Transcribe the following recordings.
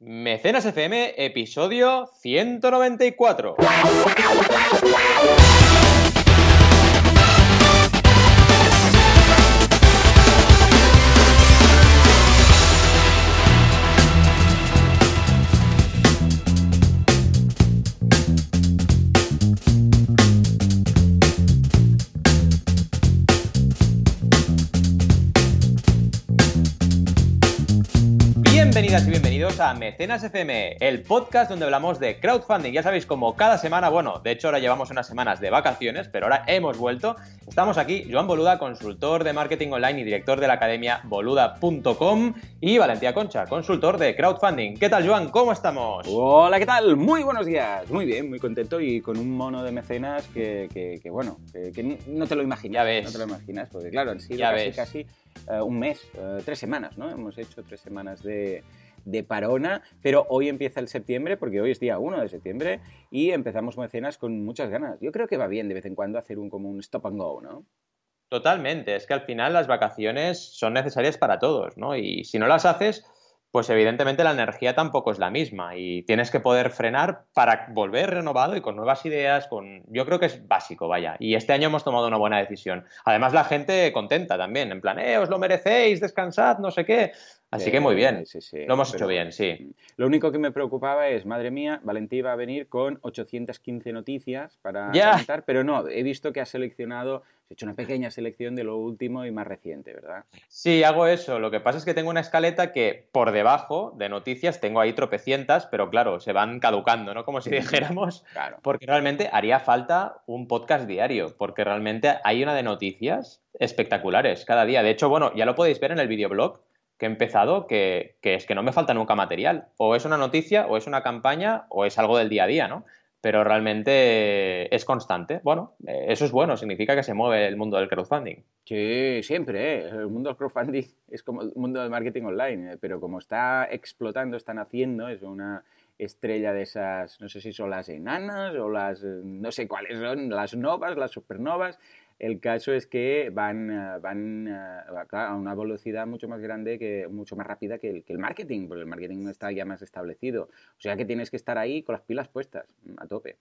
Mecenas FM, episodio 194. Mecenas FM, el podcast donde hablamos de crowdfunding. Ya sabéis, como cada semana, bueno, de hecho ahora llevamos unas semanas de vacaciones, pero ahora hemos vuelto. Estamos aquí, Joan Boluda, consultor de marketing online y director de la academia boluda.com, y Valentía Concha, consultor de crowdfunding. ¿Qué tal, Joan? ¿Cómo estamos? Hola, ¿qué tal? Muy buenos días. Muy bien, muy contento y con un mono de mecenas que, que- que, bueno, que, que no te lo imaginas. Ya ves. No te lo imaginas, porque claro, han sido Ya casi, ves. casi eh, un mes, eh, tres semanas, ¿no? Hemos hecho tres semanas de, de parona, pero hoy empieza el septiembre, porque hoy es día 1 de septiembre, y empezamos mecenas con muchas ganas. Yo creo que va bien de vez en cuando hacer un como un stop and go, ¿no? Totalmente, es que al final las vacaciones son necesarias para todos, ¿no? Y si no las haces, pues evidentemente la energía tampoco es la misma y tienes que poder frenar para volver renovado y con nuevas ideas, con yo creo que es básico, vaya. Y este año hemos tomado una buena decisión. Además la gente contenta también, en plan, eh, os lo merecéis, descansad, no sé qué. Así que muy bien. Sí, sí, Lo hemos hecho bien, sí. Lo único que me preocupaba es, madre mía, Valentín va a venir con 815 noticias para Ya. comentar, pero no, he visto que has seleccionado, has hecho una pequeña selección de lo último y más reciente, ¿verdad? Sí, hago eso. Lo que pasa es que tengo una escaleta que por debajo de noticias tengo ahí tropecientas, pero claro, se van caducando, ¿no? Como si dijéramos. Claro. Porque realmente haría falta un podcast diario, porque realmente hay una de noticias espectaculares cada día. De hecho, bueno, ya lo podéis ver en el videoblog que he empezado, que, es que no me falta nunca material. O es una noticia, o es una campaña, o es algo del día a día, ¿no? Pero realmente es constante. Bueno, eh, eso es bueno, significa que se mueve el mundo del crowdfunding. Sí, siempre, ¿eh? El mundo del crowdfunding es como el mundo del marketing online, ¿eh? pero como está explotando, están haciendo, es una estrella de esas, no sé si son las enanas o las, eh, no sé cuáles son, las novas, las supernovas. El caso es que van, eh, van claro, a una velocidad mucho más grande, que, mucho más rápida que el, que el marketing, porque el marketing no está ya más establecido. O sea que tienes que estar ahí con las pilas puestas, a tope.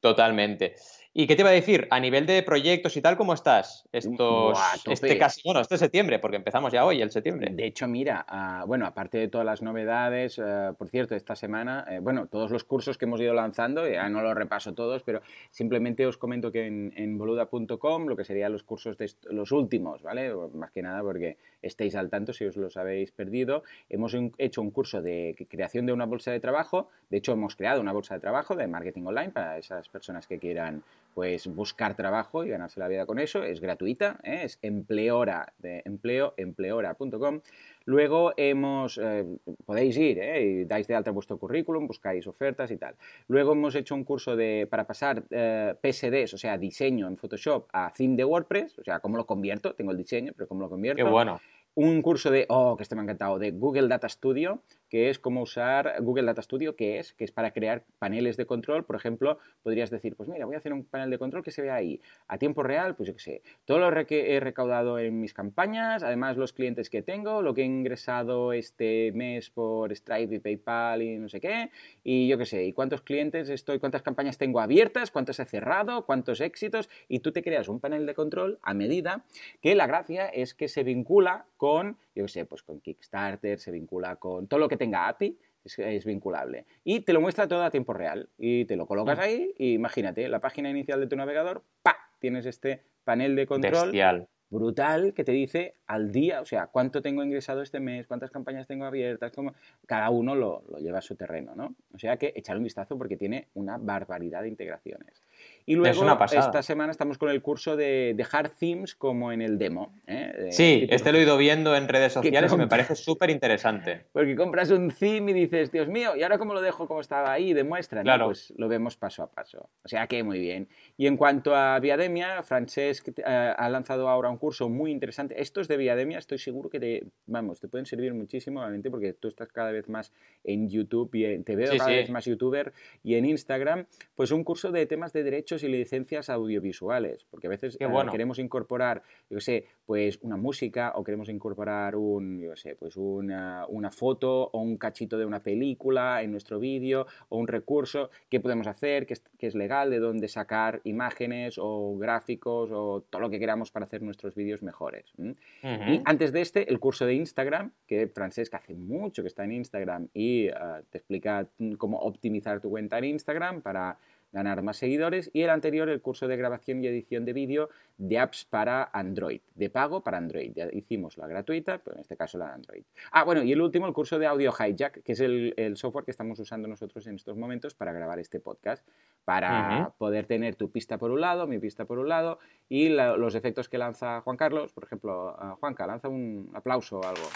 Totalmente. ¿Y qué te iba a decir? A nivel de proyectos y tal, ¿cómo estás? Estos, Buah, este casi, bueno, este septiembre, porque empezamos ya hoy, el septiembre. De hecho, mira, ah, bueno, aparte de todas las novedades, ah, por cierto, esta semana, eh, bueno, todos los cursos que hemos ido lanzando, ya no los repaso todos, pero simplemente os comento que en, en boluda.com, lo que serían los cursos de los últimos, ¿vale? Más que nada porque estéis al tanto si os los habéis perdido. Hemos un- hecho un curso de creación de una bolsa de trabajo, de hecho hemos creado una bolsa de trabajo de marketing online para esas personas que quieran pues buscar trabajo y ganarse la vida con eso, es gratuita, ¿eh? es empleora de empleo, empleora.com. Luego hemos, eh, podéis ir ¿eh? y dais de alta vuestro currículum, buscáis ofertas y tal. Luego hemos hecho un curso de, para pasar eh, PSDs, o sea, diseño en Photoshop a theme de WordPress, o sea, cómo lo convierto, tengo el diseño, pero cómo lo convierto Qué bueno. un curso de, oh, que este me ha encantado, de Google Data Studio, que es cómo usar Google Data Studio, que es, que es para crear paneles de control. Por ejemplo, podrías decir, pues mira, voy a hacer un panel de control que se vea ahí. A tiempo real, pues yo qué sé, todo lo que he recaudado en mis campañas, además los clientes que tengo, lo que he ingresado este mes por Stripe y PayPal y no sé qué, y yo qué sé, y cuántos clientes estoy, cuántas campañas tengo abiertas, cuántos he cerrado, cuántos éxitos, y tú te creas un panel de control a medida que la gracia es que se vincula con, yo qué sé, pues con Kickstarter, se vincula con todo lo que tenga API, es, es vinculable. Y te lo muestra todo a tiempo real. Y te lo colocas ahí y imagínate, la página inicial de tu navegador, ¡pa! Tienes este panel de control Bestial. brutal que te dice al día, o sea, cuánto tengo ingresado este mes, cuántas campañas tengo abiertas, cómo... cada uno lo, lo lleva a su terreno, ¿no? O sea que echar un vistazo porque tiene una barbaridad de integraciones. Y luego, una esta semana estamos con el curso de dejar themes como en el demo. ¿eh? De- Sí, este lo he ido viendo en redes sociales y me parece súper interesante. Porque compras un theme y dices, Dios mío, ¿y ahora cómo lo dejo como estaba ahí? Demuestra. Claro. Pues lo vemos paso a paso. O sea que muy bien. Y en cuanto a Viademia, Francesc eh, ha lanzado ahora un curso muy interesante. Estos de Viademia estoy seguro que te, vamos, te pueden servir muchísimo, obviamente, porque tú estás cada vez más en YouTube y te veo Sí, cada sí. vez más youtuber y en Instagram, pues un curso de temas de derechos y licencias audiovisuales, porque a veces eh, queremos incorporar, yo qué sé, pues una música o queremos incorporar un, yo sé, pues una, una foto o un cachito de una película en nuestro vídeo o un recurso, ¿qué podemos hacer? ¿Qué es, qué es legal? ¿De dónde sacar imágenes o gráficos o todo lo que queramos para hacer nuestros vídeos mejores? ¿m? Ujú. Y antes de este, el curso de Instagram, que Francesc hace mucho que está en Instagram y eh, te explica mm, cómo optimizar tu cuenta en Instagram para ganar más seguidores. Y el anterior, el curso de grabación y edición de vídeo de apps para Android, de pago para Android. Ya hicimos la gratuita, pero en este caso la de Android. Ah, bueno, y el último, el curso de Audio Hijack, que es el, el software que estamos usando nosotros en estos momentos para grabar este podcast, para poder tener tu pista por un lado, mi pista por un lado, y la- los efectos que lanza Juan Carlos, por ejemplo, ah, Juanca, lanza un aplauso o algo.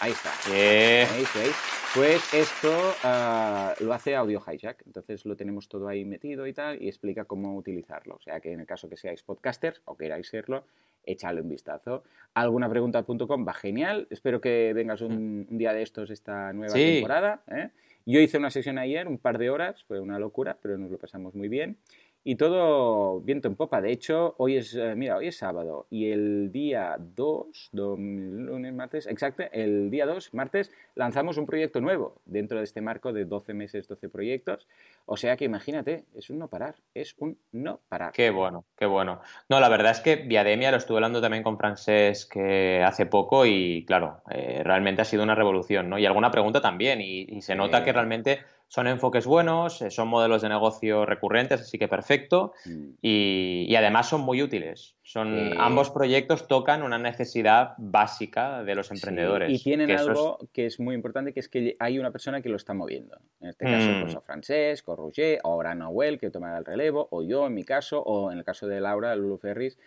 Ahí está. Eh, ¿Veis? ¿Veis? Pues esto ah, lo hace Audio Hijack, entonces lo tenemos todo ahí metido y tal, y explica cómo utilizarlo. O sea que en el caso que seáis podcasters o queráis serlo, échale un vistazo. Alguna pregunta.com va genial. Espero que vengas un, un día de estos esta nueva Sí. temporada. ¿eh? Yo hice una sesión ayer, un par de horas, fue una locura, pero nos lo pasamos muy bien. Y todo viento en popa. De hecho, hoy es, eh, mira, hoy es sábado y el día 2, dom- lunes, martes, exacto, el día 2, martes, lanzamos un proyecto nuevo dentro de este marco de 12 meses, 12 proyectos. O sea que imagínate, es un no parar, es un no parar. Qué bueno, qué bueno. No, la verdad es que Viademia lo estuve hablando también con Francesc que hace poco y claro, eh, realmente ha sido una revolución, ¿no? Y alguna pregunta también y, y se nota que realmente son enfoques buenos, eh, son modelos de negocio recurrentes, así que perfecto Mm. y, y además son muy útiles. Son, Sí. Ambos proyectos tocan una necesidad básica de los Sí, emprendedores. y tienen que eso es- algo que es muy importante, que es que hay una persona que lo está moviendo. En este caso, Mm. pues Francesc, o Roger, o ahora Noel, que tomará el relevo, o yo en mi caso, o en el caso de Laura, Lulu Ferris,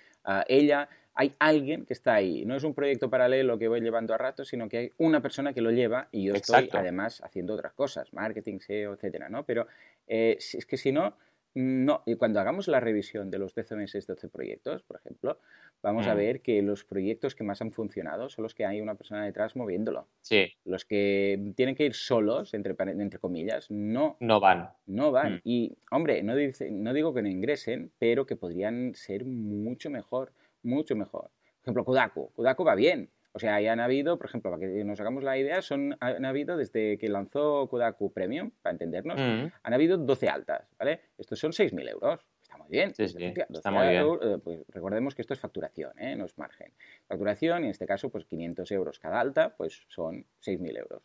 ella, hay alguien que está ahí. No es un proyecto paralelo que voy llevando a rato, sino que hay una persona que lo lleva y yo estoy además haciendo otras cosas, marketing, SEO, etcétera, ¿no? Pero eh, es que si no, no, y cuando hagamos la revisión de los 12 meses, 12 proyectos, por ejemplo, vamos a Mm. ver que los proyectos que más han funcionado son los que hay una persona detrás moviéndolo. Sí, Los que tienen que ir solos, entre, entre comillas, no, no van. no van. Mm. Y, hombre, no, dice- no digo que no ingresen, pero que podrían ser mucho mejor, mucho mejor. Por ejemplo, Kodaku. Kodaku va bien. O sea, ya han habido, por ejemplo, para que nos hagamos la idea, son, han habido desde que lanzó Kodaku Premium, para entendernos, Mm. han habido 12 altas, ¿vale? Estos son 6.000 euros. Está muy bien. Sí, sí, Hostia, está 12 muy bien. euros, pues recordemos que esto es facturación, ¿eh? no es margen. Facturación, y en este caso, pues 500 euros cada alta, pues son 6.000 euros.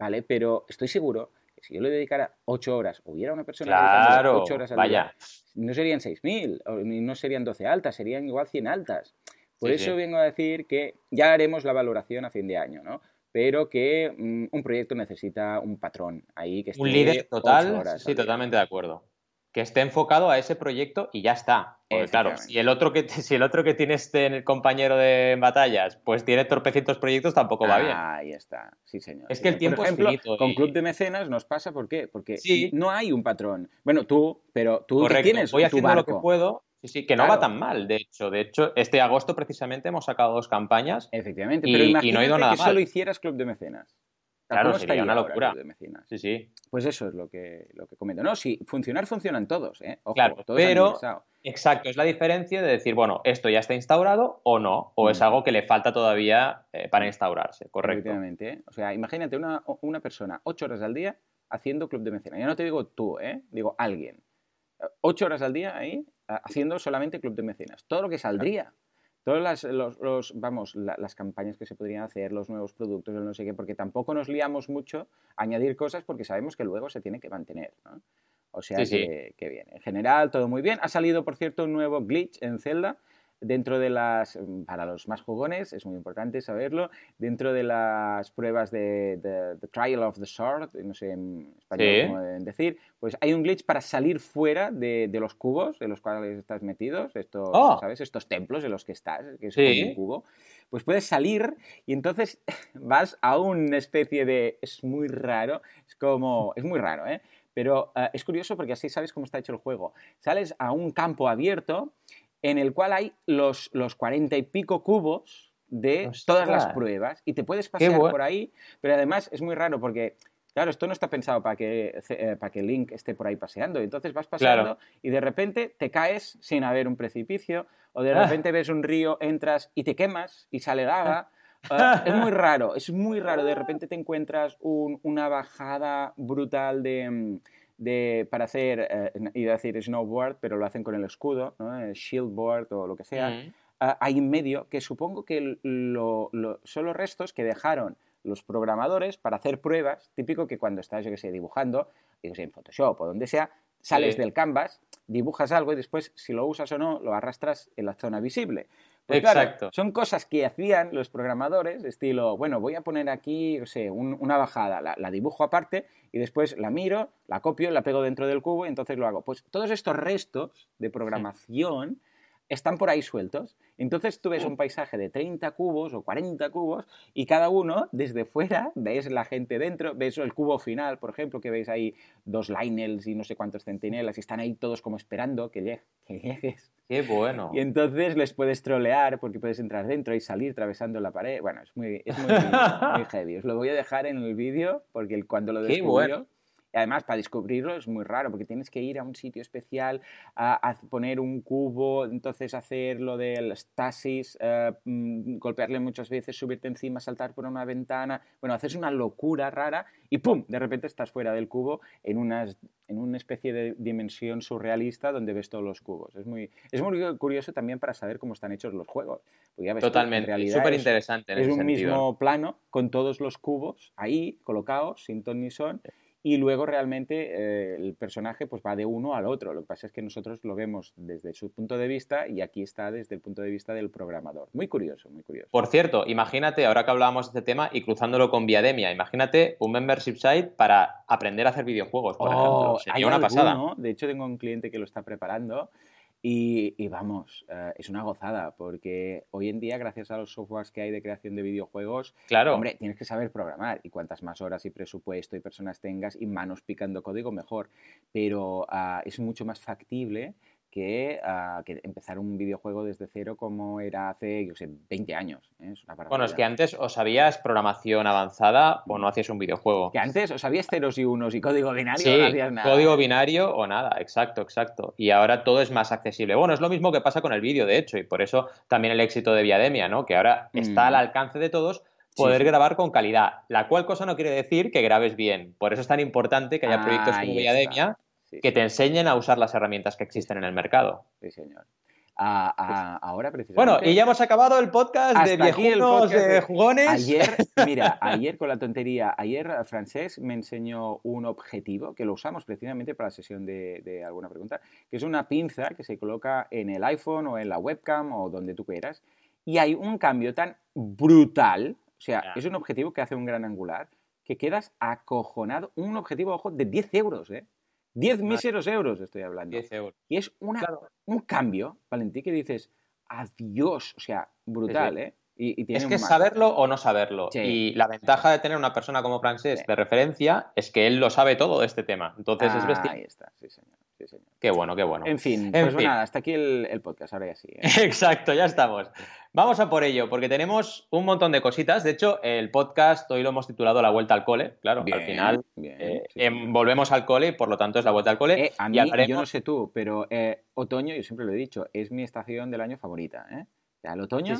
¿Vale? Pero estoy seguro que si yo le dedicara 8 horas, hubiera una persona Claro, 8 horas al vaya. día, no serían 6.000, o ni no serían 12 altas, serían igual 100 altas. Por Sí, eso sí. vengo a decir que ya haremos la valoración a fin de año, ¿no? Pero que mm, un proyecto necesita un patrón ahí que esté Un líder ocho total, horas sí, totalmente de acuerdo. Que esté enfocado a ese proyecto y ya está. Claro, si el otro que si el otro que tiene este compañero de batallas, pues tiene torpecientos proyectos, tampoco va bien. Ahí está, sí señor. Es que el tiempo Por es finito con y- Club de Mecenas nos pasa, ¿por qué? Porque Sí. no hay un patrón. Bueno, tú, pero tú Correcto. tienes Voy tu haciendo lo que puedo. Sí, sí, que no va tan mal, de hecho. De hecho, este agosto precisamente hemos sacado dos campañas. Efectivamente, Y- pero y no imagínate ha ido nada que mal. solo hicieras Club de Mecenas. Claro, ¿Cómo sería una locura. Club de Mecenas? Sí, sí. Pues eso es lo que, lo que comento. No, sí, funcionar funcionan todos, ¿eh? Ojo, Claro, todos han pero- ingresado. Exacto, es la diferencia de decir, bueno, esto ya está instaurado o no, o es Mm. algo que le falta todavía eh, para instaurarse, correcto. Efectivamente, ¿eh? O sea, imagínate una, una persona ocho horas al día haciendo club de mecenas. Ya no te digo tú, ¿eh? Digo alguien. Ocho horas al día ahí ah, haciendo solamente club de mecenas. Todo lo que saldría. Todas las, los, los- vamos, la- las campañas que se podrían hacer, los nuevos productos, el no sé qué, porque tampoco nos liamos mucho a añadir cosas porque sabemos que luego se tiene que mantener, ¿no? O sea Sí, sí. que, que bien. En general, todo muy bien. Ha salido, por cierto, un nuevo glitch en Zelda dentro de las, para los más jugones, es muy importante saberlo, dentro de las pruebas de, de- The Trial of the Sword, no sé en español Sí. cómo deben decir, pues hay un glitch para salir fuera de, de los cubos en los cuales estás metidos, estos, Oh. ¿sabes? Estos templos en los que estás, que es un cubo. Pues puedes salir y entonces vas a una especie de... Es muy raro, es como... Es muy raro, ¿eh? Pero eh, es curioso porque así sabes cómo está hecho el juego. Sales a un campo abierto en el cual hay los, los cuarenta y pico cubos de Ostras. todas las pruebas y te puedes pasear por ahí, pero además es muy raro porque Claro, esto no está pensado para que, eh, para que Link esté por ahí paseando. Entonces vas paseando y de repente te caes sin haber un precipicio, o de ah. repente ves un río, entras y te quemas y sale lava. Ah, es muy raro, es muy raro. De repente te encuentras una bajada brutal de, mm, para hacer, eh, iba a decir snowboard, pero lo hacen con el escudo, ¿no? shieldboard o lo que sea. Mm. Ah, ahí en medio, que supongo que son los restos que dejaron los programadores para hacer pruebas, típico que cuando estás, yo que sé, dibujando, digo, en Photoshop o donde sea, sales del canvas, dibujas algo y después, si lo usas o no, lo arrastras en la zona visible. Pues Exacto. son cosas que hacían los programadores, estilo, bueno, voy a poner aquí, no sé, una bajada, la, la, dibujo aparte y después la miro, la copio, la pego dentro del cubo y entonces lo hago. Pues todos estos restos de programación están por ahí sueltos. Entonces tú ves un paisaje de 30 cubos o 40 cubos y cada uno desde fuera ves la gente dentro, ves el cubo final, por ejemplo, que veis ahí dos Lionels y no sé cuántos centinelas y están ahí todos como esperando que, llegues. Qué bueno. Y entonces les puedes trolear porque puedes entrar dentro y salir atravesando la pared. Bueno, es muy, es muy, heavy. Os lo voy a dejar en el vídeo porque cuando lo descubrió además, para descubrirlo es muy raro porque tienes que ir a un sitio especial a, poner un cubo, entonces hacer lo del stasis, mm, golpearle muchas veces, subirte encima, saltar por una ventana. Bueno, haces una locura rara y ¡pum! De repente estás fuera del cubo en, unas, en una especie de dimensión surrealista donde ves todos los cubos. Es muy, es muy curioso también para saber cómo están hechos los juegos. Totalmente, súper interesante. es un mismo plano con todos los cubos ahí colocados, sin ton ni son y luego realmente eh, el personaje pues va de uno al otro. Lo que pasa es que nosotros lo vemos desde su punto de vista y aquí está desde el punto de vista del programador. Muy curioso, muy curioso. Por cierto, imagínate, ahora que hablábamos de este tema y cruzándolo con Viademia, imagínate un membership site para aprender a hacer videojuegos, por ejemplo. Oh, Sería una pasada. De hecho, tengo un cliente que lo está preparando y, vamos, eh, es una gozada, porque hoy en día, gracias a los softwares que hay de creación de videojuegos, claro. hombre, tienes que saber programar. Y cuantas más horas y presupuesto y personas tengas y manos picando código, mejor. Pero ah, es mucho más factible Ah, que, empezar un videojuego desde cero como era hace, yo sé, 20 años. ¿eh? bueno, es que antes o sabías programación avanzada o no hacías un videojuego. Que antes o sabías ceros y unos y código binario o no hacías nada. código binario o nada, exacto, exacto. Y ahora todo es más accesible. Bueno, es lo mismo que pasa con el vídeo, de hecho, y por eso también el éxito de Viademia, ¿no? Que ahora está al mm. alcance de todos, poder grabar con calidad, la cual cosa no quiere decir que grabes bien. Por eso es tan importante que haya proyectos como Viademia que te enseñen a usar las herramientas que existen en el mercado. Sí, señor. ahora precisamente. Bueno, y ya hemos acabado el podcast de viejunos de jugones. Ayer, mira, ayer con la tontería, ayer Francés me enseñó un objetivo que lo usamos precisamente para la sesión de, alguna pregunta, que es una pinza que se coloca en el iPhone o en la webcam o donde tú quieras. Y hay un cambio tan brutal, o sea, es un objetivo que hace un gran angular, que quedas acojonado. Un objetivo, ojo, de 10 euros, ¿eh? 10 míseros euros estoy hablando. 10 euros. Y es una, un cambio, Valentín, que dices, adiós, o sea, brutal, ¿eh? Y, es que saberlo o no saberlo. Y la ventaja de tener una persona como Francés de referencia es que él lo sabe todo de este tema. Entonces es. Ahí está, sí señor. Qué bueno, qué bueno. En fin, pues nada, hasta aquí el, podcast, ahora ya sí. ¿eh? Exacto, ya estamos. Vamos a por ello, porque tenemos un montón de cositas. De hecho, el podcast hoy lo hemos titulado La Vuelta al Cole. Claro, al final eh, em, volvemos al cole y por lo tanto es la vuelta al cole. Eh, a mí, yo no sé tú, pero otoño, yo siempre lo he dicho, es mi estación del año favorita. ¿eh? O sea, el otoño,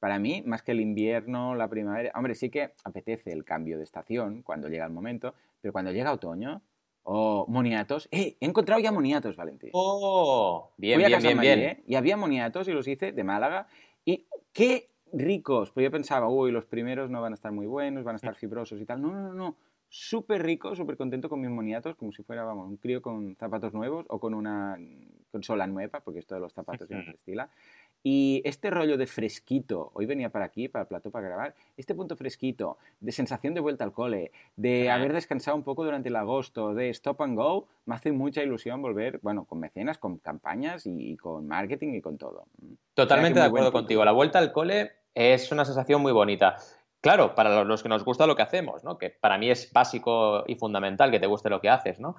para mí, más que el invierno, la primavera. Hombre, sí que apetece el cambio de estación cuando llega el momento, pero cuando llega otoño o moniatos. ¡Eh! He encontrado ya moniatos, Valentín. ¡Oh! Bien, bien, bien, bien. ¿eh? Y había moniatos y los hice de Málaga. Y qué ricos. Pues yo pensaba, uy, los primeros no van a estar muy buenos, van a estar fibrosos y tal. No, no, no, no. Súper rico, súper contento con mis moniatos, como si fuera, vamos, un crío con zapatos nuevos o con una consola nueva, porque esto de los zapatos se estila. Y este rollo de fresquito, hoy venía para aquí, para el plató, para grabar, este punto fresquito, de sensación de vuelta al cole, de haber descansado un poco durante el agosto, de stop and go, me hace mucha ilusión volver, bueno, con mecenas, con campañas y, con marketing y con todo. Totalmente de acuerdo contigo. La vuelta al cole es una sensación muy bonita. Claro, para los que nos gusta lo que hacemos, ¿no? Que para mí es básico y fundamental que te guste lo que haces, ¿no?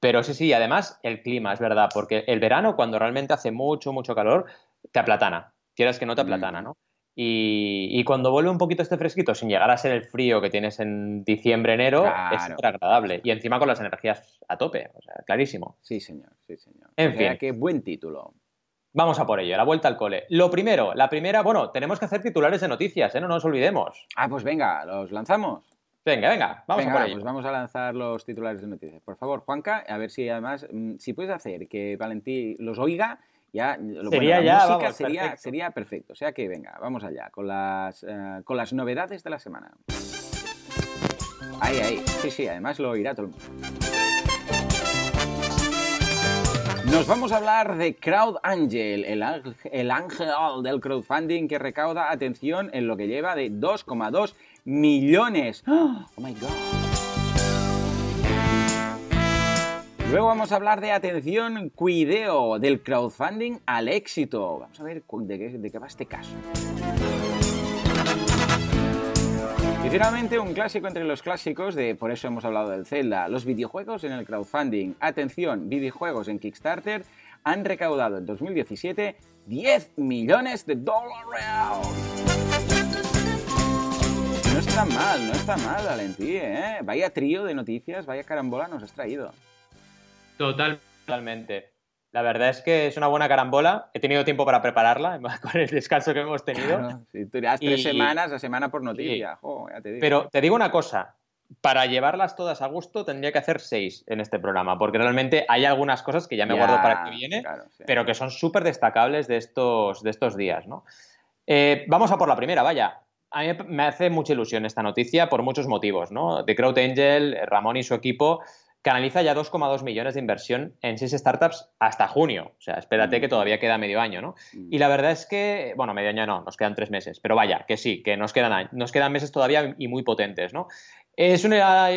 Pero sí, sí, además el clima, es verdad, porque el verano, cuando realmente hace mucho, mucho calor, te aplatana. Quieras que no te aplatana. ¿no? Y, cuando vuelve un poquito este fresquito, sin llegar a ser el frío que tienes en diciembre, enero, es súper agradable. Y encima con las energías a tope, o sea, clarísimo. Sí, señor, sí, señor. En fin. qué buen título. Vamos a por ello, la vuelta al cole. Lo primero, la primera, bueno, tenemos que hacer titulares de noticias, ¿eh? no nos olvidemos. Ah, pues venga, los lanzamos. Venga, venga, vamos a por ello. Pues vamos a lanzar los titulares de noticias. Por favor, Juanca, a ver si además, mm, si puedes hacer que Valentí los oiga ya, sería ya, música sería, perfecto. sería perfecto. O sea que venga, vamos allá con las, eh, con las novedades de la semana. Ahí, ahí. Sí, sí, además lo oirá todo el mundo. Nos vamos a hablar de Crowd Angel, el, el ángel del crowdfunding que recauda atención en lo que lleva de 2,2 millones. ¡Oh, my God! Luego vamos a hablar de atención, cuideo, del crowdfunding al éxito. Vamos a ver de qué, va este caso. Y finalmente un clásico entre los clásicos de por eso hemos hablado del Zelda, los videojuegos en el crowdfunding. Atención, videojuegos en Kickstarter han recaudado en 2017 10 millones de dólares. No está mal, no está mal, Valentí, ¿eh? Vaya trío de noticias, vaya carambola nos has traído. Totalmente. La verdad es que es una buena carambola. He tenido tiempo para prepararla con el descanso que hemos tenido. si tú tres semanas, a semana por noticia. Pero te digo una cosa. Para llevarlas todas a gusto tendría que hacer seis en este programa, porque realmente hay algunas cosas que ya me guardo para que viene, pero que son súper destacables de estos, de estos días. ¿no? Eh, vamos a por la primera, vaya. A mí me hace mucha ilusión esta noticia por muchos motivos. ¿no? De Crowd Angel, Ramón y su equipo canaliza ya 2,2 millones de inversión en seis startups hasta junio. O sea, espérate mm. que todavía queda medio año, ¿no? Mm. Y la verdad es que, bueno, medio año no, nos quedan tres meses, pero vaya, que sí, que nos quedan, nos quedan meses todavía y muy potentes, ¿no? Es una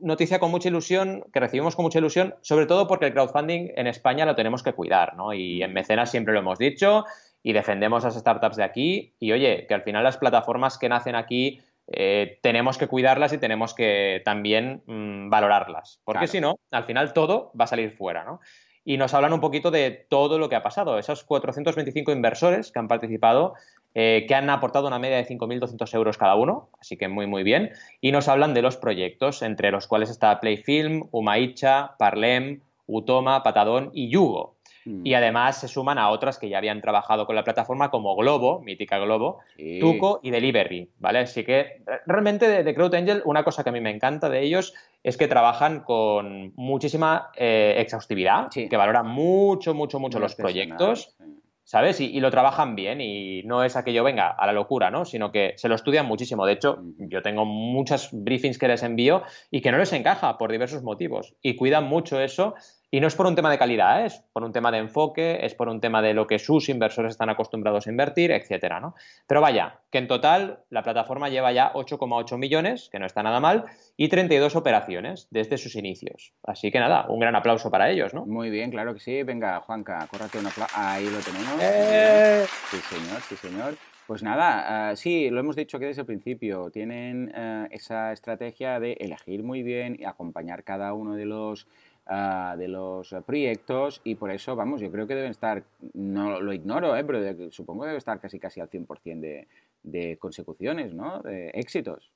noticia con mucha ilusión, que recibimos con mucha ilusión, sobre todo porque el crowdfunding en España lo tenemos que cuidar, ¿no? Y en Mecenas siempre lo hemos dicho y defendemos a las startups de aquí. Y oye, que al final las plataformas que nacen aquí eh, tenemos que cuidarlas y tenemos que también mm, valorarlas. Porque si no, al final todo va a salir fuera, ¿no? Y nos hablan un poquito de todo lo que ha pasado. Esos 425 inversores que han participado, eh, que han aportado una media de 5.200 euros cada uno, así que muy, muy bien. Y nos hablan de los proyectos, entre los cuales está Playfilm, Umaicha, Parlem, Utoma, Patadón y Yugo. Mm. Y además se suman a otras que ya habían trabajado con la plataforma como Globo, mítica Globo, Tuco y Delivery, ¿vale? Así que realmente de, Crowd Angel una cosa que a mí me encanta de ellos es que trabajan con muchísima eh, exhaustividad, que valoran mucho, mucho, mucho los proyectos. ¿sabes? Y, lo trabajan bien y no es aquello, venga, a la locura, ¿no? Sino que se lo estudian muchísimo. De hecho, yo tengo muchas briefings que les envío y que no les encaja por diversos motivos y cuidan mucho eso y no es por un tema de calidad, ¿eh? es por un tema de enfoque, es por un tema de lo que sus inversores están acostumbrados a invertir, etcétera, ¿no? Pero vaya, que en total la plataforma lleva ya 8,8 millones, que no está nada mal, y 32 operaciones desde sus inicios. Así que nada, un gran aplauso para ellos, ¿no? Muy bien, claro que sí. Venga, Juanca, córrate un aplauso. Ahí lo tenemos. ¡Eh! Sí, señor, sí, señor. Pues nada, ah, sí, lo hemos dicho que desde el principio, tienen eh, esa estrategia de elegir muy bien y acompañar cada uno de los Ah, de los proyectos y por eso, vamos, yo creo que deben estar, no lo ignoro, ¿eh? pero supongo que debe estar casi casi al 100% de, de consecuciones, ¿no? De éxitos.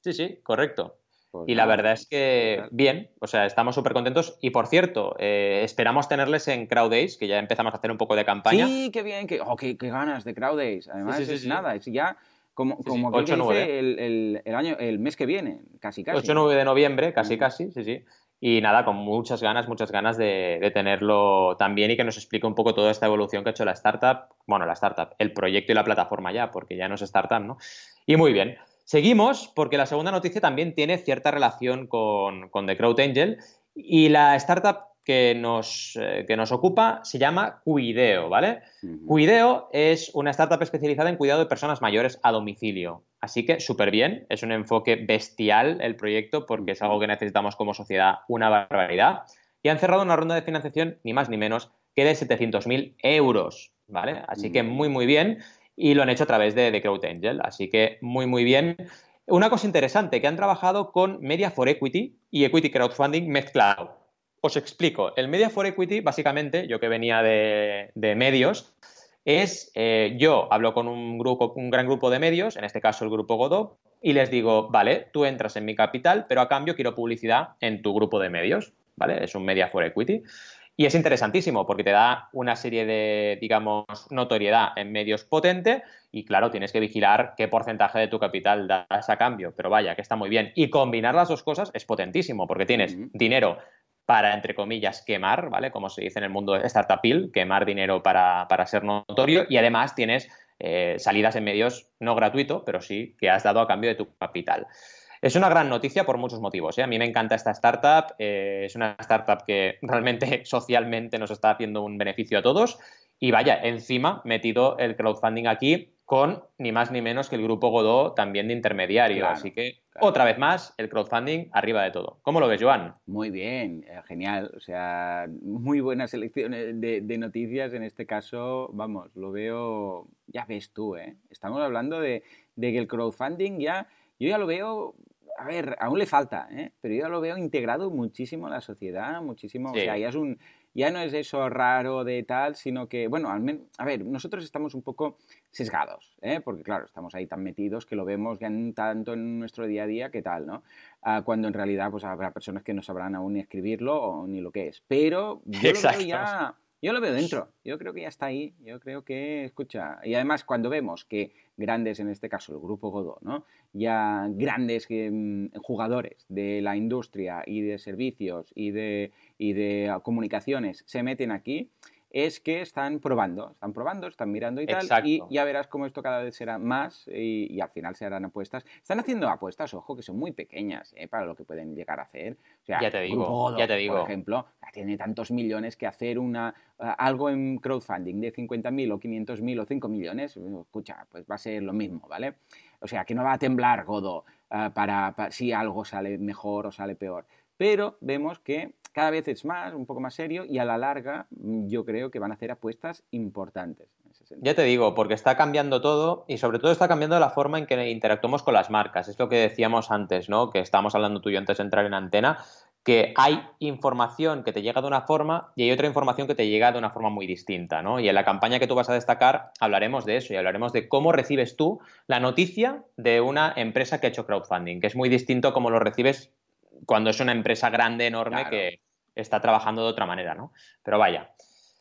Sí, sí, correcto. Pues y la verdad es que bien, o sea, estamos súper contentos. Y por cierto, eh, esperamos tenerles en Crowd Days, que ya empezamos a hacer un poco de campaña. Sí, qué bien, que, oh, qué, ganas de Crowd Days. Además, es nada, es ya como, como que dice el, el, año, el mes que viene, casi casi. 8-9 de noviembre, casi casi, sí, sí. Y nada, con muchas ganas, muchas ganas de, tenerlo también y que nos explique un poco toda esta evolución que ha hecho la startup, bueno, la startup, el proyecto y la plataforma ya, porque ya no es startup, ¿no? Y muy bien. Seguimos porque la segunda noticia también tiene cierta relación con, con The Crowd Angel y la startup que nos, eh, que nos ocupa se llama Cuideo, ¿vale? Cuideo es una startup especializada en cuidado de personas mayores a domicilio. Así que súper bien, es un enfoque bestial el proyecto porque es algo que necesitamos como sociedad una barbaridad. Y han cerrado una ronda de financiación ni más ni menos que de 700.000 euros, ¿vale? Así que muy, muy bien. Y lo han hecho a través de, de Crowd Angel, así que muy, muy bien. Una cosa interesante, que han trabajado con Media for Equity y Equity Crowdfunding mezclado. Os explico. El Media for Equity, básicamente, yo que venía de, medios, es eh, yo hablo con un, grupo, un gran grupo de medios, en este caso el grupo Godot, y les digo, vale, tú entras en mi capital, pero a cambio quiero publicidad en tu grupo de medios, ¿vale? Es un media for equity. Y es interesantísimo porque te da una serie de, digamos, notoriedad en medios potente y claro, tienes que vigilar qué porcentaje de tu capital das a cambio. Pero vaya, que está muy bien. Y combinar las dos cosas es potentísimo porque tienes dinero para, entre comillas, quemar, ¿vale? Como se dice en el mundo de startupil, quemar dinero para, ser notorio y además tienes eh, salidas en medios no gratuito, pero sí que has dado a cambio de tu capital. Es una gran noticia por muchos motivos. ¿eh? A mí me encanta esta startup. Eh, es una startup que realmente socialmente nos está haciendo un beneficio a todos. Y vaya, encima metido el crowdfunding aquí con ni más ni menos que el grupo Godot también de intermediario. Así que, otra vez más, el crowdfunding arriba de todo. ¿Cómo lo ves, Joan? Muy bien, eh, genial. O sea, muy buena selección de, de, noticias. En este caso, vamos, lo veo, ya ves tú, ¿eh? Estamos hablando de, de que el crowdfunding ya, yo ya lo veo a ver, aún le falta, ¿eh? pero yo lo veo integrado muchísimo en la sociedad, muchísimo, o sea, ya es un, ya no es eso raro de tal, sino que, bueno, al menos, a ver, nosotros estamos un poco sesgados, ¿eh? porque claro, estamos ahí tan metidos que lo vemos ya tanto en nuestro día a día que tal, ¿no? Ah, cuando en realidad pues habrá personas que no sabrán aún ni escribirlo o ni lo que es, pero yo lo veo ya yo lo veo dentro, yo creo que ya está ahí, yo creo que, escucha, y además cuando vemos que grandes, en este caso el grupo Godot, ¿no? ya grandes mm, jugadores de la industria y de servicios y de, y de comunicaciones se meten aquí, es que están probando, están probando, están mirando y tal, y ya verás cómo esto cada vez será más y, al final se harán apuestas. Están haciendo apuestas, ojo, que son muy pequeñas ¿eh? para lo que pueden llegar a hacer. O sea, ya te digo, ya te digo. Por ejemplo, tiene tantos millones que hacer una algo en crowdfunding de 50.000 o 500.000 o 5 millones, escucha, pues va a ser lo mismo, ¿vale? O sea, que no va a temblar Godo eh, para si algo sale mejor o sale peor. Pero vemos que cada vez es más, un poco más serio y a la larga mm, yo creo que van a hacer apuestas importantes. ya te digo, porque está cambiando todo y sobre todo está cambiando la forma en que interactuamos con las marcas. Es lo que decíamos antes, ¿no? Que estábamos hablando tú y yo antes de entrar en antena, que hay información que te llega de una forma y hay otra información que te llega de una forma muy distinta, ¿no? Y en la campaña que tú vas a destacar hablaremos de eso y hablaremos de cómo recibes tú la noticia de una empresa que ha hecho crowdfunding, que es muy distinto a cómo lo recibes cuando es una empresa grande, enorme, que está trabajando de otra manera, ¿no? Pero vaya.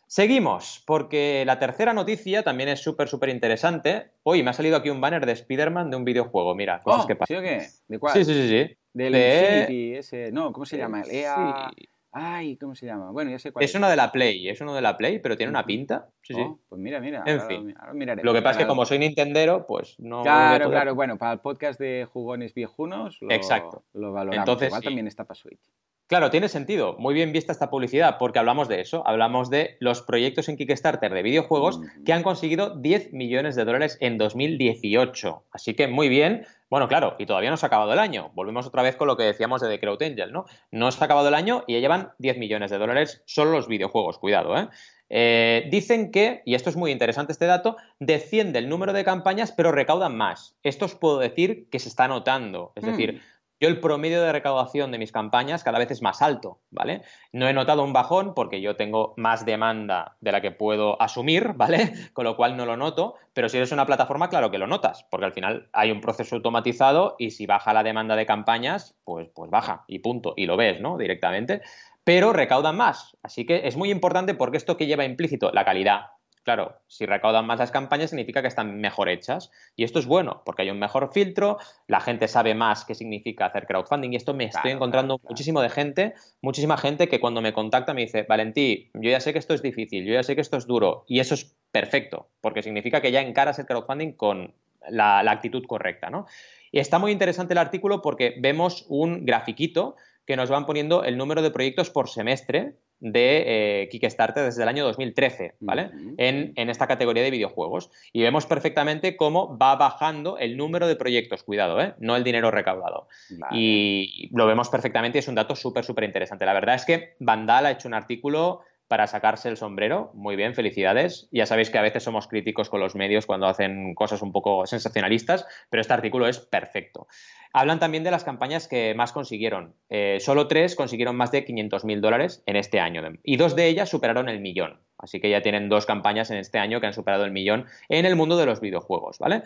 Seguimos, porque la tercera noticia también es súper, súper interesante. Hoy me ha salido aquí un banner de Spider-Man de un videojuego. Mira, cosas oh, que pasan. ¿Sí o qué? ¿De cuál? Sí, sí, sí. sí. Del Infinity, ese. No, ¿cómo se llama? El EA. Ay, ¿cómo se llama? Bueno, ya sé cuál es. Es uno de la Play, es uno de la Play, pero tiene una pinta. Sí, sí. Oh, pues mira, mira. En fin. Lo que pasa es que como soy Nintendero, pues no. Claro, claro. Bueno, para el podcast de jugones viejunos lo, Exacto. lo valoramos. Entonces, Igual también está para Switch. Claro, tiene sentido. Muy bien vista esta publicidad, porque hablamos de eso. Hablamos de los proyectos en Kickstarter de videojuegos que han conseguido 10 millones de dólares en 2018. Así que muy bien. Bueno, claro, y todavía no se ha acabado el año. Volvemos otra vez con lo que decíamos de The Crowd Angel, ¿no? No se ha acabado el año y ya llevan 10 millones de dólares solo los videojuegos. Cuidado, ¿eh? ¿eh? dicen que, y esto es muy interesante este dato, desciende el número de campañas, pero recaudan más. Esto os puedo decir que se está notando. Es decir, mm. Yo el promedio de recaudación de mis campañas cada vez es más alto, ¿vale? No he notado un bajón porque yo tengo más demanda de la que puedo asumir, ¿vale? Con lo cual no lo noto, pero si eres una plataforma, claro que lo notas, porque al final hay un proceso automatizado y si baja la demanda de campañas, pues, pues baja y punto, y lo ves, ¿no? Directamente pero recaudan más. Así que es muy importante porque esto que lleva implícito la calidad, Claro, si recaudan más las campañas significa que están mejor hechas. Y esto es bueno, porque hay un mejor filtro, la gente sabe más qué significa hacer crowdfunding. Y esto me estoy encontrando muchísimo de gente, muchísima gente que cuando me contacta me dice, Valentí, yo ya sé que esto es difícil, yo ya sé que esto es duro. Y eso es perfecto, porque significa que ya encaras el crowdfunding con la, actitud correcta, ¿no? Y está muy interesante el artículo porque vemos un grafiquito que nos van poniendo el número de proyectos por semestre de eh, Kickstarter desde el año 2013, ¿vale? en, esta categoría de videojuegos. Y vemos perfectamente cómo va bajando el número de proyectos, cuidado, ¿eh? no el dinero recaudado. Y lo vemos perfectamente y es un dato súper, súper interesante. La verdad es que Vandal ha hecho un artículo para sacarse el sombrero. Muy bien, felicidades. Ya sabéis que a veces somos críticos con los medios cuando hacen cosas un poco sensacionalistas, pero este artículo es perfecto. Hablan también de las campañas que más consiguieron. Eh, solo tres consiguieron más de 500.000 dólares en este año y dos de ellas superaron el millón. Así que ya tienen dos campañas en este año que han superado el millón en el mundo de los videojuegos, ¿vale?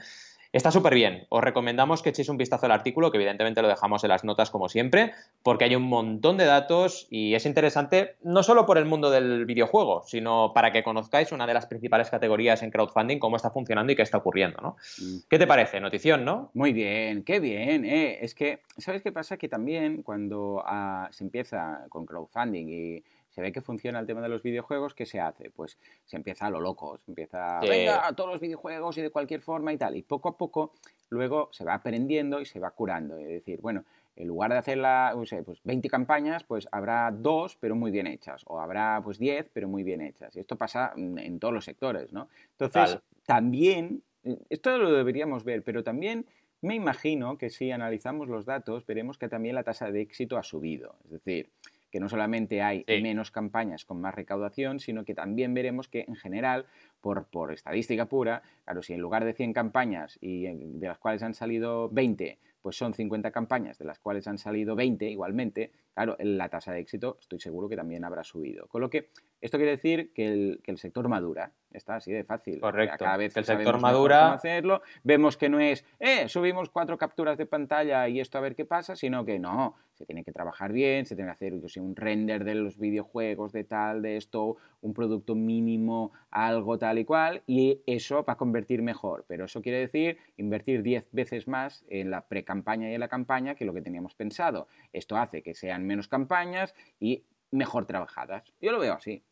Está súper bien. Os recomendamos que echéis un vistazo al artículo, que evidentemente lo dejamos en las notas como siempre, porque hay un montón de datos y es interesante no solo por el mundo del videojuego, sino para que conozcáis una de las principales categorías en crowdfunding, cómo está funcionando y qué está ocurriendo, ¿no? Mm. ¿Qué te parece? Notición, ¿no? Muy bien, qué bien. Eh. Es que, ¿sabes qué pasa? Que también cuando ah, se empieza con crowdfunding y se ve que funciona el tema de los videojuegos, ¿qué se hace? Pues se empieza a lo loco, se empieza, venga, a todos los videojuegos y de cualquier forma y tal. Y poco a poco luego se va aprendiendo y se va curando. Es decir, bueno, en lugar de hacer la, pues 20 campañas, pues habrá dos, pero muy bien hechas. O habrá pues 10, pero muy bien hechas. Y esto pasa en todos los sectores, ¿no? Entonces, también, esto lo deberíamos ver, pero también me imagino que si analizamos los datos, veremos que también la tasa de éxito ha subido. Es decir, que no solamente hay menos campañas con más recaudación, sino que también veremos que en general, por, por estadística pura, claro, si en lugar de 100 campañas y de las cuales han salido 20, pues son 50 campañas de las cuales han salido 20 igualmente, claro, la tasa de éxito estoy seguro que también habrá subido. Con lo que esto quiere decir que el, que el sector madura, está así de fácil. Correcto. Cada vez el sector madura. hacerlo, vemos que no es, eh, subimos cuatro capturas de pantalla y esto a ver qué pasa, sino que no, se tiene que trabajar bien, se tiene que hacer yo sé, un render de los videojuegos, de tal, de esto, un producto mínimo, algo tal y cual, y eso va a convertir mejor. Pero eso quiere decir invertir 10 veces más en la pre-campaña y en la campaña que lo que teníamos pensado. Esto hace que sean menos campañas y mejor trabajadas. Yo lo veo así.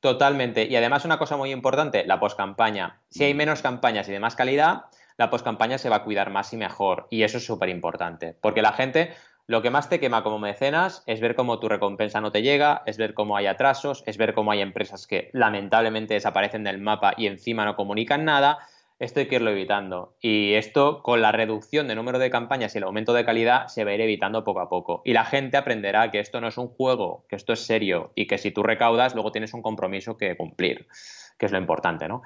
Totalmente. Y además una cosa muy importante, la poscampaña. Si hay mm. menos campañas y de más calidad, la poscampaña se va a cuidar más y mejor. Y eso es súper importante. Porque la gente lo que más te quema como mecenas es ver cómo tu recompensa no te llega, es ver cómo hay atrasos, es ver cómo hay empresas que lamentablemente desaparecen del mapa y encima no comunican nada. Esto hay que irlo evitando. Y esto, con la reducción de número de campañas y el aumento de calidad, se va a ir evitando poco a poco. Y la gente aprenderá que esto no es un juego, que esto es serio y que si tú recaudas, luego tienes un compromiso que cumplir, que es lo importante, ¿no?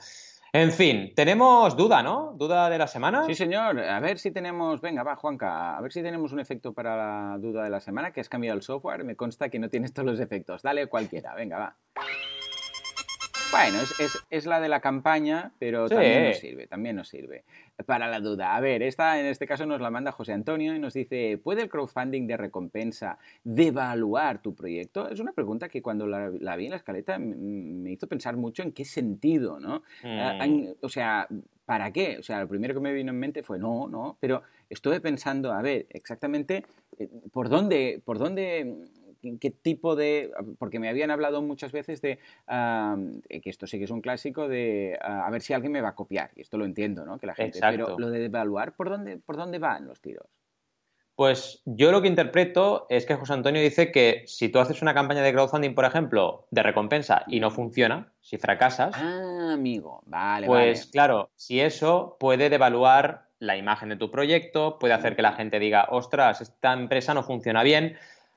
En fin, tenemos duda, ¿no? Duda de la semana. Sí, señor. A ver si tenemos, venga, va, Juanca, a ver si tenemos un efecto para la duda de la semana, que has cambiado el software. Me consta que no tienes todos los efectos. Dale cualquiera, venga, va. Bueno, es, la de la campaña, pero también nos sirve, también nos sirve. Para la duda. A ver, esta en este caso nos la manda José Antonio y nos dice, ¿puede el crowdfunding de recompensa devaluar tu proyecto? Es una pregunta que cuando la, vi en la escaleta me hizo pensar mucho en qué sentido, ¿no? Ah, mm. o sea, ¿para qué? O sea, lo primero que me vino en mente fue no, no, pero estuve pensando, a ver, exactamente, eh, ¿por dónde, por dónde qué tipo de... Porque me habían hablado muchas veces de, eh, que esto sí que es un clásico, de a ver si alguien me va a copiar. Y esto lo entiendo, ¿no? Que la gente... Pero lo de evaluar, ¿por dónde, ¿por dónde van los tiros? Pues yo lo que interpreto es que José Antonio dice que si tú haces una campaña de crowdfunding, por ejemplo, de recompensa y no funciona, si fracasas. Ah, amigo, vale. Pues claro, si eso puede devaluar la imagen de tu proyecto, puede hacer que la gente diga, ostras, esta empresa no funciona bien,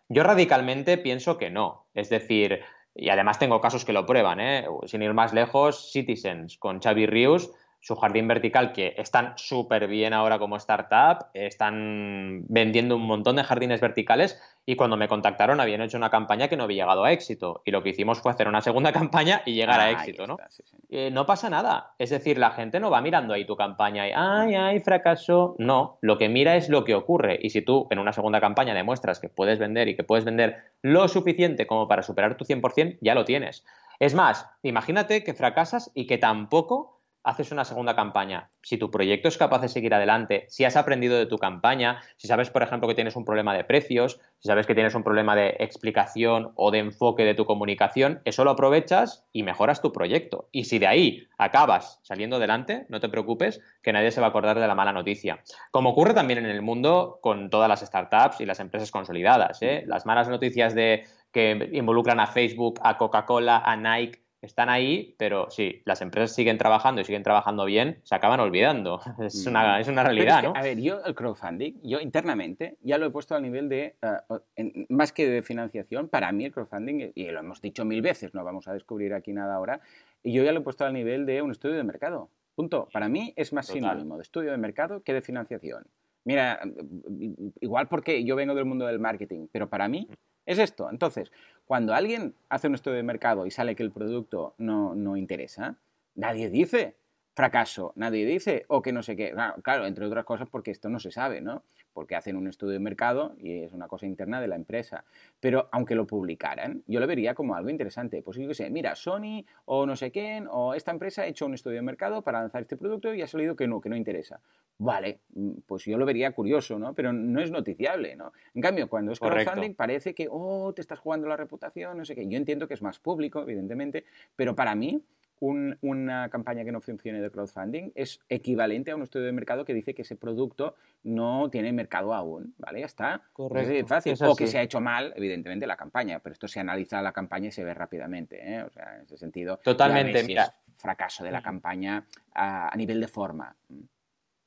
yo radicalmente pienso que no. Es decir, y además tengo casos que lo prueban, ¿eh? sin ir más lejos, Citizens con Xavi Rius su jardín vertical, que están súper bien ahora como startup, están vendiendo un montón de jardines verticales y cuando me contactaron habían hecho una campaña que no había llegado a éxito y lo que hicimos fue hacer una segunda campaña y llegar a éxito, ¿no? Eh, no pasa nada, es decir, la gente no va mirando ahí tu campaña y, ay, ay, fracaso, no, lo que mira es lo que ocurre y si tú en una segunda campaña demuestras que puedes vender y que puedes vender lo suficiente como para superar tu 100%, ya lo tienes. Es más, imagínate que fracasas y que tampoco haces una segunda campaña. Si tu proyecto es capaz de seguir adelante, si has aprendido de tu campaña, si sabes, por ejemplo, que tienes un problema de precios, si sabes que tienes un problema de explicación o de enfoque de tu comunicación, eso lo aprovechas y mejoras tu proyecto. Y si de ahí acabas saliendo adelante, no te preocupes, que nadie se va a acordar de la mala noticia. Como ocurre también en el mundo con todas las startups y las empresas consolidadas. ¿eh? Las malas noticias de que involucran a Facebook, a Coca-Cola, a Nike, están ahí, pero sí, las empresas siguen trabajando y siguen trabajando bien, se acaban olvidando. Es una, es una realidad, ¿no? A ver, yo el crowdfunding, yo internamente ya lo he puesto al nivel de, eh, más que de financiación, para mí el crowdfunding, y lo hemos dicho mil veces, no vamos a descubrir aquí nada ahora, y yo ya lo he puesto al nivel de un estudio de mercado. Punto. Para mí es más sinónimo de estudio de mercado que de financiación. Mira, igual porque yo vengo del mundo del marketing, pero para mí es esto. Entonces, cuando alguien hace un estudio de mercado y sale que el producto no, no interesa, nadie dice fracaso, nadie dice o que no sé qué. Claro, entre otras cosas porque esto no se sabe, ¿no? Porque hacen un estudio de mercado y es una cosa interna de la empresa. Pero aunque lo publicaran, yo lo vería como algo interesante. Pues yo qué sé, mira, Sony o no sé quién o esta empresa ha hecho un estudio de mercado para lanzar este producto y ha salido que no, que no interesa. Vale, mm, pues yo lo vería curioso, ¿no? Pero no es noticiable, ¿no? En cambio, cuando es crowdfunding parece que, oh, te estás jugando la reputación, no sé qué. Yo entiendo que es más público, evidentemente, pero para mí una campaña que no funcione de crowdfunding es equivalente a un estudio de mercado que dice que ese producto no tiene mercado aún, ¿vale? Ya está. Correcto. Es fácil. o que se ha hecho mal, evidentemente, la campaña, pero esto se analiza la campaña y se ve rápidamente, ¿eh? O sea, en ese sentido. Totalmente, mira. fracaso de la campaña a, nivel de forma.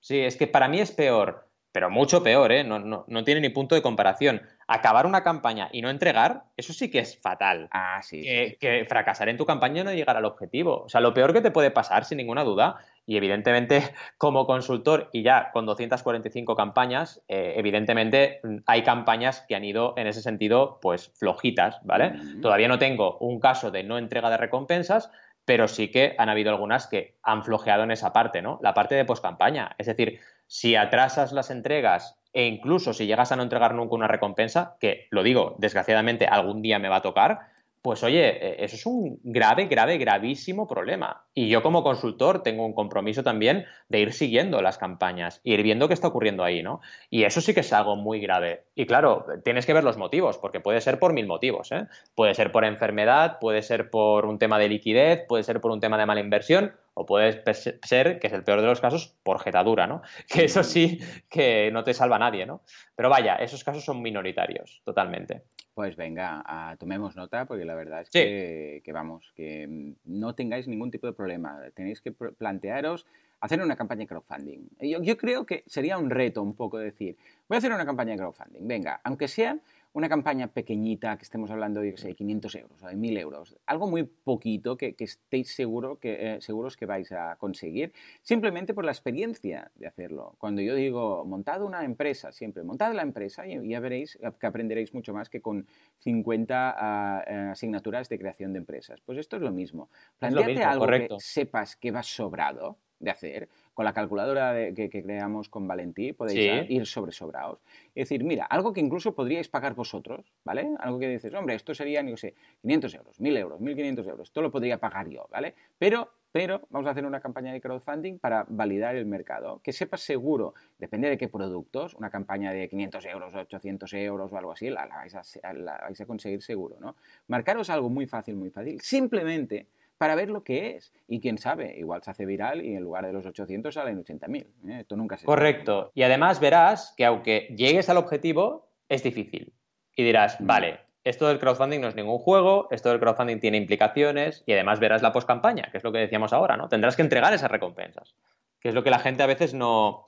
Sí, es que para mí es peor, pero mucho peor, ¿eh? No, no, no tiene ni punto de comparación acabar una campaña y no entregar, eso sí que es fatal. Ah, sí. Que, fracasar en tu campaña y no llegar al objetivo. O sea, lo peor que te puede pasar, sin ninguna duda, y evidentemente como consultor y ya con 245 campañas, eh, evidentemente hay campañas que han ido en ese sentido pues flojitas, ¿vale? Todavía no tengo un caso de no entrega de recompensas, pero sí que han habido algunas que han flojeado en esa parte, ¿no? La parte de poscampaña. Es decir, si atrasas las entregas e incluso si llegas a no entregar nunca una recompensa, que lo digo, desgraciadamente algún día me va a tocar, pues oye, e, eso es un grave, grave, gravísimo problema. Y yo como consultor tengo un compromiso también de ir siguiendo las campañas, ir viendo qué está ocurriendo ahí, ¿no? Y eso sí que es algo muy grave. Y claro, tienes que ver los motivos, porque puede ser por mil motivos, ¿eh? Puede ser por enfermedad, puede ser por un tema de liquidez, puede ser por un tema de mala inversión, o puede ser, que es el peor de los casos, por jetadura, ¿no? Que eso sí que no te salva nadie, ¿no? Pero vaya, esos casos son minoritarios, totalmente. Pues venga, tomemos nota, porque la verdad es que, vamos, que mm, no tengáis ningún tipo de problema. Tenéis que plantearos hacer una campaña de crowdfunding. Yo, yo creo que sería un reto un poco decir, voy a hacer una campaña de crowdfunding. Venga, aunque sea una campaña pequeñita, que estemos hablando de 500 euros o de 1000 euros, algo muy poquito que, estéis seguro que, eh, seguros que vais a conseguir, simplemente por la experiencia de hacerlo. Cuando yo digo montad una empresa, siempre montad la empresa y ya veréis que aprenderéis mucho más que con 50 ah, eh, asignaturas de creación de empresas. Pues esto es lo mismo. Planteate algo que sepas que va sobrado de hacer con la calculadora que, creamos con Valentí podéis ir sobre sobraos. Es decir, mira, algo que incluso podríais pagar vosotros, ¿vale? Algo que dices, hombre, esto sería, no sé, 500 euros, 1000 euros, 1500 euros, esto lo podría pagar yo, ¿vale? Pero pero vamos a hacer una campaña de crowdfunding para validar el mercado. Que sepas seguro, depende de qué productos, una campaña de 500 euros, 800 euros o algo así, la, vais, a, la vais a conseguir seguro, ¿no? Marcaros algo muy fácil, muy fácil. Simplemente para ver lo que es. Y quién sabe, igual se hace viral y en lugar de los 800 salen 80.000. ¿eh? Esto nunca se Correcto. Y además verás que aunque llegues al objetivo, es difícil. Y dirás, mm. vale, esto del crowdfunding no es ningún juego, esto del crowdfunding tiene implicaciones y además verás la postcampaña, que es lo que decíamos ahora, ¿no? Tendrás que entregar esas recompensas, que es lo que la gente a veces no,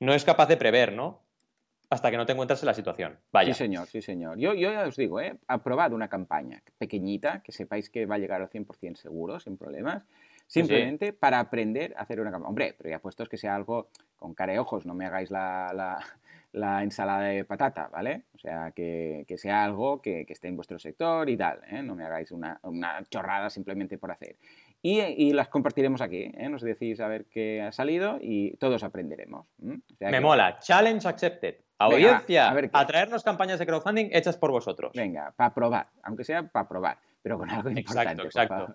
no es capaz de prever, ¿no? Hasta que no te encuentres en la situación. Vaya. Sí, señor, sí, señor. Yo, yo ya os digo, ¿eh? aprobad una campaña pequeñita, que sepáis que va a llegar al 100% seguro, sin problemas, simplemente para aprender a hacer una campaña. Hombre, pero ya puestos que sea algo con cara y ojos, no me hagáis la, la, ensalada de patata, ¿vale? O sea, que, que sea algo que, que, esté en vuestro sector y tal, ¿eh? No me hagáis una, una chorrada simplemente por hacer. Y, las compartiremos aquí. ¿eh? Nos decís a ver qué ha salido y todos aprenderemos. Me mola. Challenge accepted. Audiencia, a, traernos campañas de crowdfunding hechas por vosotros. Venga, para probar, aunque sea para probar, pero con algo importante. Exacto, exacto.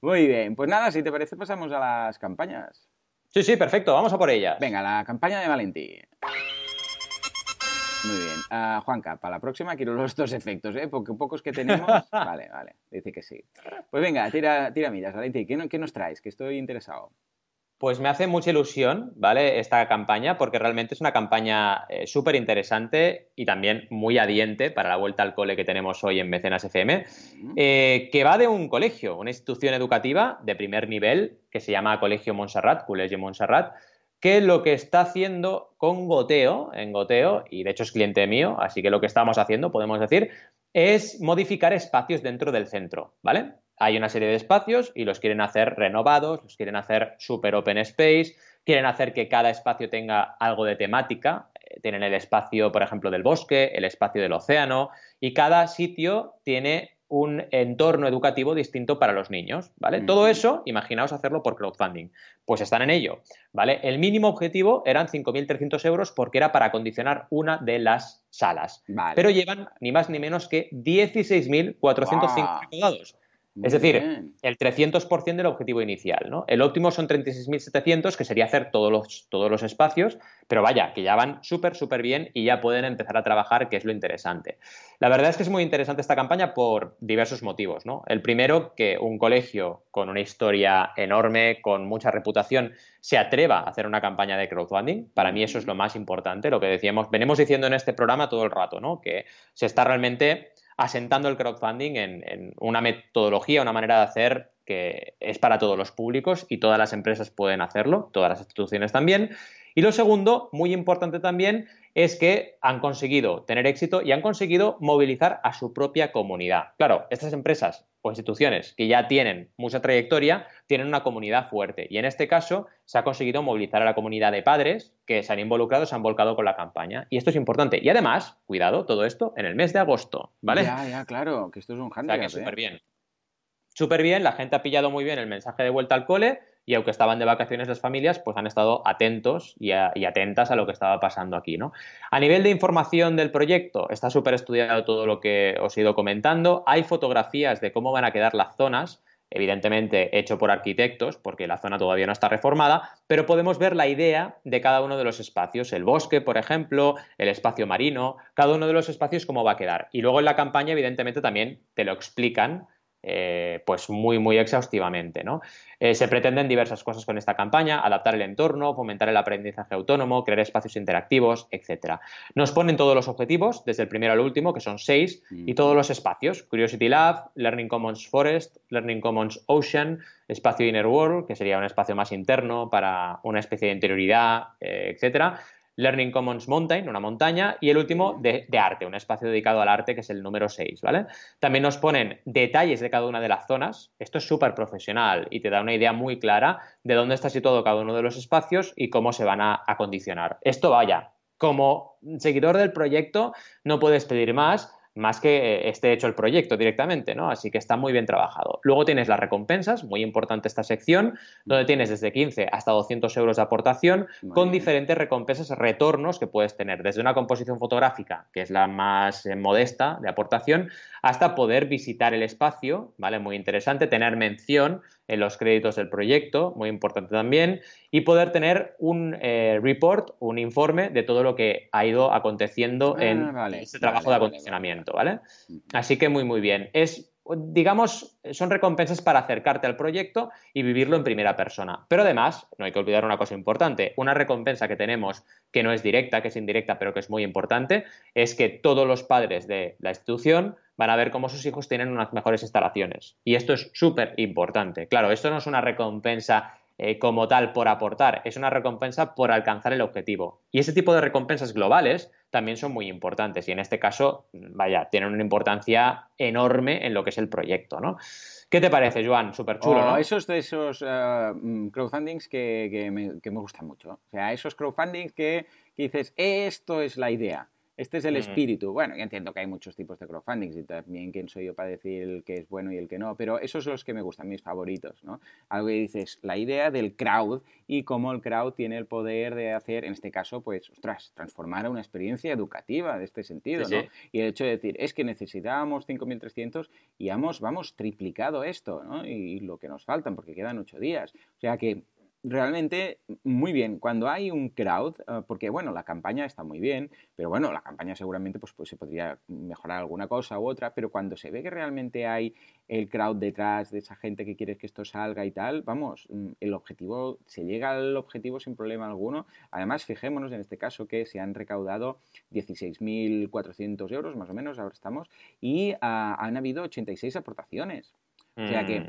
Muy bien, pues nada, si te parece pasamos a las campañas. Sí, sí, perfecto, vamos a por ellas. Venga, la campaña de Valentí. Muy bien. Uh, Juanca, para la próxima quiero los dos efectos, ¿eh? Porque pocos que tenemos. vale, vale. Dice que sí. Pues venga, tira, tira miras, Valentí. ¿Qué, ¿Qué nos traes? Que estoy interesado. Pues me hace mucha ilusión, ¿vale? Esta campaña, porque realmente es una campaña eh, súper interesante y también muy adiente para la vuelta al cole que tenemos hoy en Mecenas FM, eh, que va de un colegio, una institución educativa de primer nivel que se llama Colegio Montserrat, Colegio Montserrat, que lo que está haciendo con Goteo, en Goteo, y de hecho es cliente mío, así que lo que estamos haciendo, podemos decir, es modificar espacios dentro del centro, ¿vale? hay una serie de espacios y los quieren hacer renovados, los quieren hacer super open space, quieren hacer que cada espacio tenga algo de temática. Eh, tienen el espacio, por ejemplo, del bosque, el espacio del océano y cada sitio tiene un entorno educativo distinto para los niños, ¿vale? Todo eso, imaginaos hacerlo por crowdfunding. Pues están en ello, ¿vale? El mínimo objetivo eran 5.300 euros porque era para acondicionar una de las salas. Pero llevan ni más ni menos que 16.405 wow. Es decir, el 300% del objetivo inicial. ¿no? El óptimo son 36.700, que sería hacer todos los, todos los espacios, pero vaya, que ya van súper, súper bien y ya pueden empezar a trabajar, que es lo interesante. La verdad es que es muy interesante esta campaña por diversos motivos. ¿no? El primero, que un colegio con una historia enorme, con mucha reputación, se atreva a hacer una campaña de crowdfunding. Para mí eso es lo más importante, lo que decíamos, venimos diciendo en este programa todo el rato, ¿no? que se está realmente asentando el crowdfunding en, una metodología, una manera de hacer que es para todos los públicos y todas las empresas pueden hacerlo, todas las instituciones también. Y lo segundo, muy importante también, es que han conseguido tener éxito y han conseguido movilizar a su propia comunidad. Claro, estas empresas o instituciones que ya tienen mucha trayectoria tienen una comunidad fuerte y en este caso se ha conseguido movilizar a la comunidad de padres que se han involucrado, se han volcado con la campaña y esto es importante. Y además, cuidado, todo esto en el mes de agosto, ¿vale? Ya, ya, claro, que esto es un handicap. O súper ¿eh? bien. Súper bien, la gente ha pillado muy bien el mensaje de vuelta al cole y aunque estaban de vacaciones las familias, pues han estado atentos y, atentas a lo que estaba pasando aquí, ¿no? A nivel de información del proyecto, está súper estudiado todo lo que os he ido comentando. Hay fotografías de cómo van a quedar las zonas, evidentemente hecho por arquitectos, porque la zona todavía no está reformada, pero podemos ver la idea de cada uno de los espacios, el bosque, por ejemplo, el espacio marino, cada uno de los espacios cómo va a quedar. Y luego en la campaña, evidentemente, también te lo explican eh, pues muy, muy exhaustivamente. ¿no? Eh, se pretenden diversas cosas con esta campaña, adaptar el entorno, fomentar el aprendizaje autónomo, crear espacios interactivos, etc. Nos ponen todos los objetivos, desde el primero al último, que son seis, y todos los espacios, Curiosity Lab, Learning Commons Forest, Learning Commons Ocean, espacio Inner World, que sería un espacio más interno para una especie de interioridad, eh, etcétera, Learning Commons Mountain, una montaña, y el último de, arte, un espacio dedicado al arte que es el número 6, ¿vale? También nos ponen detalles de cada una de las zonas, esto es súper profesional y te da una idea muy clara de dónde está situado cada uno de los espacios y cómo se van a acondicionar. Esto vaya, como seguidor del proyecto no puedes pedir más, más que eh, esté hecho el proyecto directamente, ¿no? Así que está muy bien trabajado. Luego tienes las recompensas, muy importante esta sección, donde tienes desde 15 hasta 200 euros de aportación, con diferentes recompensas, retornos que puedes tener, desde una composición fotográfica, que es la más eh, modesta de aportación, hasta poder visitar el espacio, ¿vale? Muy interesante, tener mención en los créditos del proyecto, muy importante también, y poder tener un eh, report, un informe de todo lo que ha ido aconteciendo ah, en este trabajo de acondicionamiento, ¿vale? Así que muy, muy bien. Es digamos, son recompensas para acercarte al proyecto y vivirlo en primera persona. Pero además, no hay que olvidar una cosa importante, una recompensa que tenemos que no es directa, que es indirecta, pero que es muy importante, es que todos los padres de la institución van a ver cómo sus hijos tienen unas mejores instalaciones. Y esto es súper importante. Claro, esto no es una recompensa eh, como tal por aportar, es una recompensa por alcanzar el objetivo. Y ese tipo de recompensas globales también son muy importantes y en este caso, vaya, tienen una importancia enorme en lo que es el proyecto, ¿no? ¿Qué te parece, Joan? Súper chulo, oh, ¿no? Esos de esos uh, crowdfundings que, me, que, me, gustan mucho. O sea, esos crowdfundings que dices, esto es la idea. Este es el espíritu. Bueno, yo entiendo que hay muchos tipos de crowdfunding y también quién soy yo para decir el que es bueno y el que no, pero esos son los que me gustan, mis favoritos, ¿no? Algo que dices, la idea del crowd y cómo el crowd tiene el poder de hacer, en este caso, pues, ostras, transformar a una experiencia educativa de este sentido, ¿no? Y el hecho de decir, es que necesitábamos 5.300 y hemos, vamos, triplicado esto, ¿no? Y, y lo que nos faltan, porque quedan ocho días. O sea que realmente muy bien. Cuando hay un crowd, eh, porque bueno, la campaña está muy bien, pero bueno, la campaña seguramente pues, pues, se podría mejorar alguna cosa u otra, pero cuando se ve que realmente hay el crowd detrás de esa gente que quiere que esto salga y tal, vamos, mm, el objetivo, se llega al objetivo sin problema alguno. Además, fijémonos en este caso que se han recaudado 16.400 euros, más o menos, ahora estamos, y ah, han habido 86 aportaciones. O sea que, mm.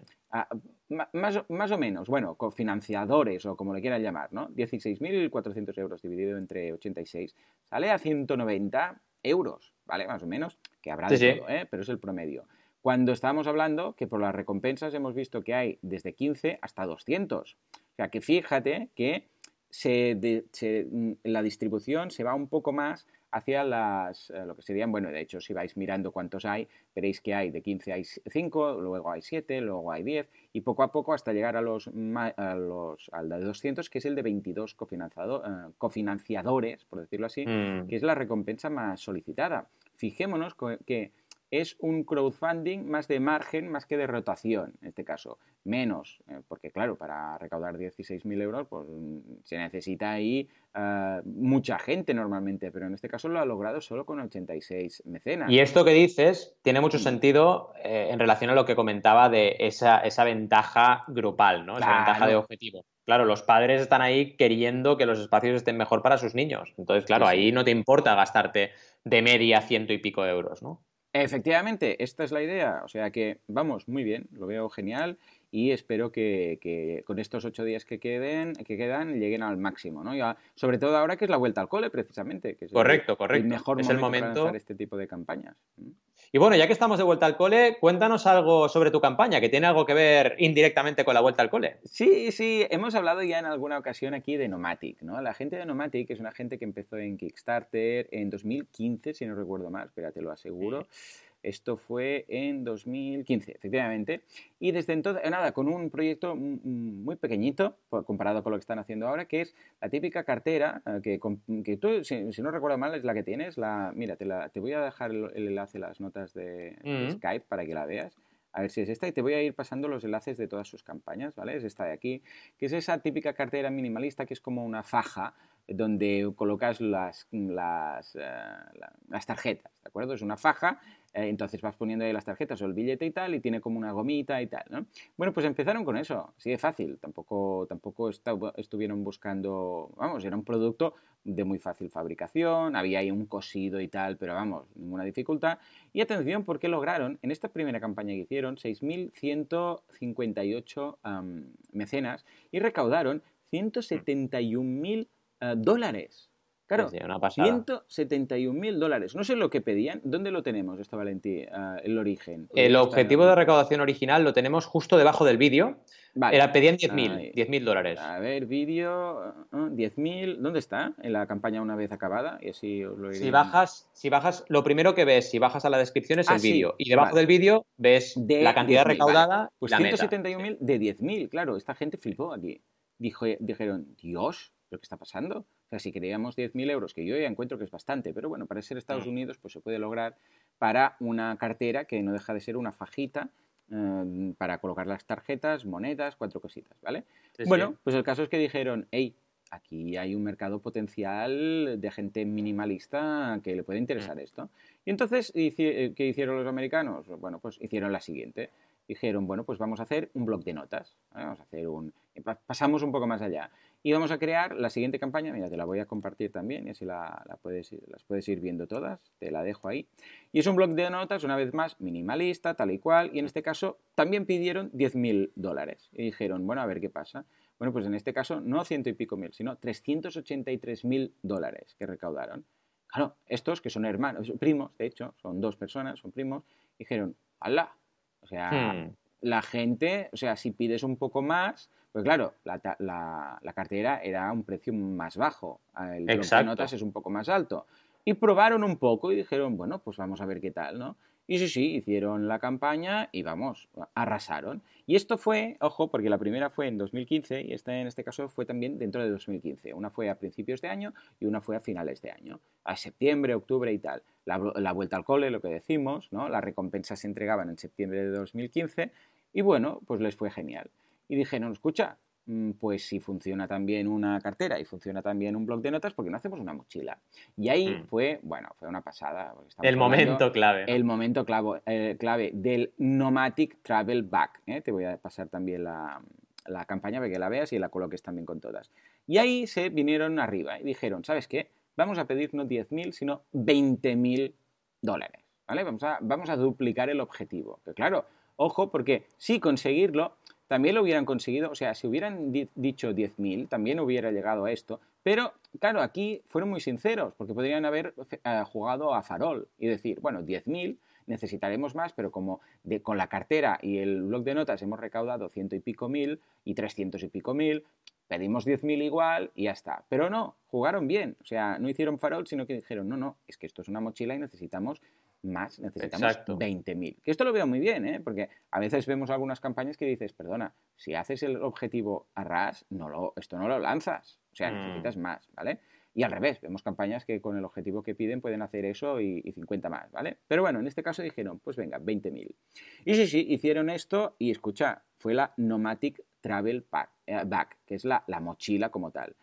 Más, más, o menos, bueno, cofinanciadores o como le quieran llamar, ¿no? 16.400 euros dividido entre 86 sale a 190 euros, ¿vale? Más o menos, que habrá de todo, ¿eh? Pero es el promedio. Cuando estábamos hablando que por las recompensas hemos visto que hay desde 15 hasta 200. O sea que fíjate que se, se, mm, la distribución se va un poco más hacia las, eh, lo que serían, bueno, de hecho, si vais mirando cuántos hay, veréis que hay de 15 hay 5, luego hay 7, luego hay 10, y poco a poco hasta llegar a los, a los al de 200, que es el de 22 eh, cofinanciadores, por decirlo así, mm. que es la recompensa más solicitada. Fijémonos que es un crowdfunding más de margen más que de rotación, en este caso. Menos, eh, porque claro, para recaudar 16.000 euros pues, mm, se necesita ahí eh, mucha gente normalmente, pero en este caso lo ha logrado solo con 86 mecenas. Y esto que dices tiene mucho sentido eh, en relación a lo que comentaba de esa, esa ventaja grupal, ¿no? Esa ventaja de objetivo. Claro, los padres están ahí queriendo que los espacios estén mejor para sus niños. Entonces, claro, ahí no te importa gastarte de media ciento y pico euros, ¿no? Efectivamente, esta es la idea. O sea que, vamos, muy bien, lo veo genial y espero que, con estos ocho días que queden, que quedan, lleguen al máximo, ¿no? Ya, sobre todo ahora que es la vuelta al cole, precisamente, que es correcto, el, correcto. mejor es momento, el momento para este tipo de campañas. Y bueno, ya que estamos de vuelta al cole, cuéntanos algo sobre tu campaña, que tiene algo que ver indirectamente con la vuelta al cole. Sí, sí, hemos hablado ya en alguna ocasión aquí de Nomatic, ¿no? La gente de Nomatic es una gente que empezó en Kickstarter en 2015, si no recuerdo mal, espérate, lo aseguro. Esto fue en 2015, efectivamente. Y desde entonces, eh, nada, con un proyecto muy pequeñito comparado con lo que están haciendo ahora, que es la típica cartera eh, que, que tú, si, no recuerdo mal, es la que tienes. La, mira, te, la, te voy a dejar el, enlace, las notas de, Skype para que la veas a ver si es esta, y te voy a ir pasando los enlaces de todas sus campañas, ¿vale? Es esta de aquí, que es esa típica cartera minimalista que es como una faja donde colocas las, las, eh, las tarjetas, ¿de acuerdo? Es una faja eh, entonces vas poniendo ahí las tarjetas o el billete y tal, y tiene como una gomita y tal, ¿no? Bueno, pues empezaron con eso, así de fácil. Tampoco, tampoco estuvieron buscando, vamos, era un producto de muy fácil fabricación, había ahí un cosido y tal, pero vamos, ninguna dificultad. Y atención, porque lograron, en esta primera campaña que hicieron, 6.158 mecenas y recaudaron 171.000 uh, dólares. Claro, 171 mil dólares. No sé lo que pedían. ¿Dónde lo tenemos, esto, Valentí, ah, el origen? El objetivo de recaudación original lo tenemos justo debajo del vídeo. Era, pedían 10.000 mil dólares. A ver, vídeo, 10.000. ¿Dónde está? En la campaña una vez acabada. Y así lo si bajas, si bajas, lo primero que ves, si bajas a la descripción es el ah, vídeo. y debajo del vídeo ves la cantidad recaudada. Pues 171.000 de 10.000, claro. Esta gente flipó aquí. Dijo, dijeron, Dios, ¿pero qué está pasando? O sea, si queríamos 10.000 euros, que yo ya encuentro que es bastante, pero bueno, para ser Estados mm. Unidos, pues se puede lograr para una cartera que no deja de ser una fajita eh, para colocar las tarjetas, monedas, cuatro cositas, ¿vale? bueno, pues el caso es que dijeron, hey, aquí hay un mercado potencial de gente minimalista que le puede interesar mm. esto. Y entonces, eh, ¿qué hicieron los americanos? Bueno, pues hicieron la siguiente. Dijeron, bueno, pues vamos a hacer un blog de notas. Vamos a hacer un... Pasamos un poco más allá. Y vamos a crear la siguiente campaña, mira, te la voy a compartir también y así la, puedes, las puedes ir viendo todas, te la dejo ahí. Y es un blog de notas, una vez más, minimalista, tal y cual, y en este caso también pidieron 10.000 dólares. Y dijeron, bueno, a ver qué pasa. Bueno, pues en este caso no ciento y pico mil, sino 383.000 dólares que recaudaron. Claro, estos que son hermanos, primos, de hecho, son dos personas, son primos, dijeron, ¡hala! O sea, hmm. la gente, o sea, si pides un poco más, pues claro, la, la, cartera era un precio más bajo, el de notas es un poco más alto. Y probaron un poco y dijeron, bueno, pues vamos a ver qué tal, ¿no? Y sí, sí, hicieron la campaña y vamos, arrasaron. Y esto fue, ojo, porque la primera fue en 2015 y esta en este caso fue también dentro de 2015. Una fue a principios de año y una fue a finales de año, a septiembre, octubre y tal. La, la vuelta al cole, lo que decimos, ¿no? Las recompensas se entregaban en septiembre de 2015 y bueno, pues les fue genial y dijeron, escucha, mm, pues si funciona también una cartera y funciona también un blog de notas, ¿por qué no hacemos una mochila? Y ahí Mm. fue, bueno, fue una pasada. porque El hablando- momento clave. ¿no? el momento clavo- eh, clave del Nomatic Travel Bag. ¿eh? Te voy a pasar también la, la campaña para que la veas y la coloques también con todas. Y ahí se vinieron arriba y dijeron, ¿sabes qué? Vamos a pedir no 10.000, sino 20.000 dólares. ¿Vale? Vamos a, vamos a duplicar el objetivo. Pero claro, ojo, porque si conseguirlo, también lo hubieran conseguido, o sea, si hubieran di- dicho 10.000, también hubiera llegado a esto. Pero, claro, aquí fueron muy sinceros, porque podrían haber eh, jugado a farol y decir, bueno, 10.000, necesitaremos más, pero como con la cartera y el blog de notas hemos recaudado ciento y pico mil y trescientos y pico mil, pedimos 10.000 igual y ya está. Pero no, jugaron bien, o sea, no hicieron farol, sino que dijeron, no, no, es que esto es una mochila y necesitamos más, necesitamos Exacto. 20.000. Que esto lo veo muy bien, ¿eh? porque a veces vemos algunas campañas que dices, perdona, si haces el objetivo a ras, no lo, esto no lo lanzas, o sea, Mm. necesitas más, ¿vale? Y al revés, vemos campañas que con el objetivo que piden pueden hacer eso y, y 50 más, ¿vale? Pero bueno, en este caso dijeron, pues venga, 20.000. Y sí, sí, hicieron esto y escucha, fue la Nomatic Travel Pack, eh, Bag, que es la, la mochila como tal.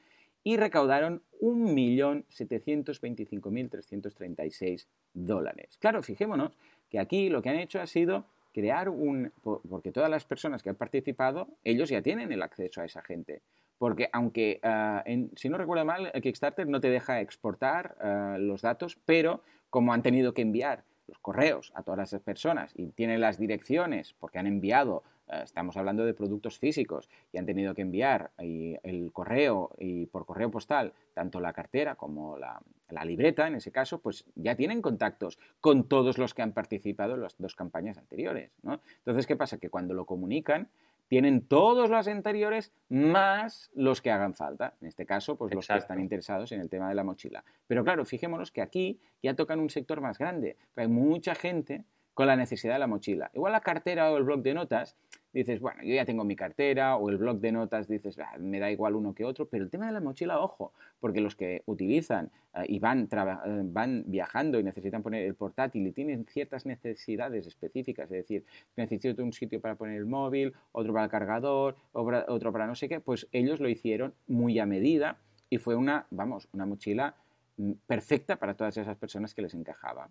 Y recaudaron 1.725.336 dólares. Claro, fijémonos que aquí lo que han hecho ha sido crear un... por- Porque todas las personas que han participado, ellos ya tienen el acceso a esa gente. Porque aunque, ah, si no recuerdo mal, el Kickstarter no te deja exportar ah, los datos, pero como han tenido que enviar los correos a todas esas personas y tienen las direcciones porque han enviado, estamos hablando de productos físicos, y han tenido que enviar y el correo y por correo postal tanto la cartera como la, la libreta, en ese caso, pues ya tienen contactos con todos los que han participado en las dos campañas anteriores. ¿no? Entonces, ¿qué pasa? Que cuando lo comunican, tienen todos los anteriores más los que hagan falta. En este caso, pues los que están interesados en el tema de la mochila. Pero claro, fijémonos que aquí ya tocan un sector más grande. Hay mucha gente con la necesidad de la mochila. Igual la cartera o el blog de notas, dices, bueno, yo ya tengo mi cartera, o el blog de notas, dices, "Ah, me da igual uno que otro, pero el tema de la mochila, ojo, porque los que utilizan eh, y van, eh, van viajando y necesitan poner el portátil y tienen ciertas necesidades específicas, es decir, necesito un sitio para poner el móvil, otro para el cargador, otro para no sé qué, pues ellos lo hicieron muy a medida y fue una, vamos, una mochila mm, perfecta para todas esas personas que les encajaba.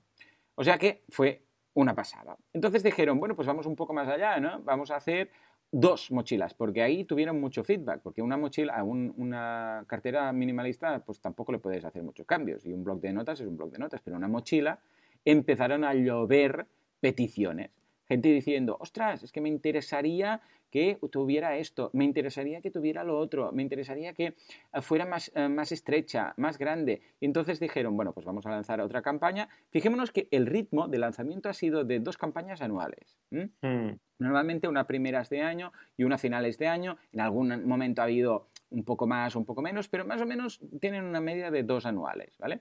O sea que fue una pasada. Entonces dijeron, bueno, pues vamos un poco más allá, ¿no? Vamos a hacer dos mochilas, porque ahí tuvieron mucho feedback, porque una mochila, una cartera minimalista, pues tampoco le puedes hacer muchos cambios, y un blog de notas es un blog de notas, pero una mochila empezaron a llover peticiones. Gente diciendo, ostras, es que me interesaría que tuviera esto, me interesaría que tuviera lo otro, me interesaría que eh, fuera más, eh, más estrecha, más grande. Y entonces dijeron, bueno, pues vamos a lanzar otra campaña. Fijémonos que el ritmo de lanzamiento ha sido de dos campañas anuales. ¿m? Mm, Normalmente una primeras de año y una finales de año. En algún momento ha habido un poco más un poco menos, pero más o menos tienen una media de dos anuales, ¿vale?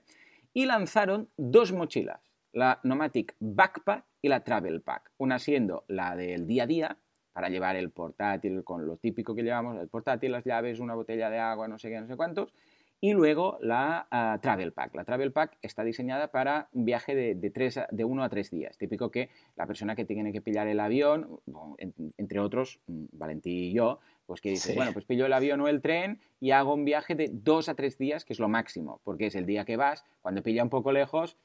Y lanzaron dos mochilas, la Nomatic Backpack y la Travel Pack. Una siendo la del día a día, para llevar el portátil con lo típico que llevamos, el portátil, las llaves, una botella de agua, no sé qué, no sé cuántos. Y luego la ah, Travel Pack. La Travel Pack está diseñada para un viaje de, de, tres a- de uno a tres días. Típico que la persona que tiene que pillar el avión, en- entre otros, mm, Valentí y yo, pues que dice, Sí. bueno, pues pillo el avión o el tren y hago un viaje de dos a tres días, que es lo máximo, porque es el día que vas, cuando pilla un poco lejos,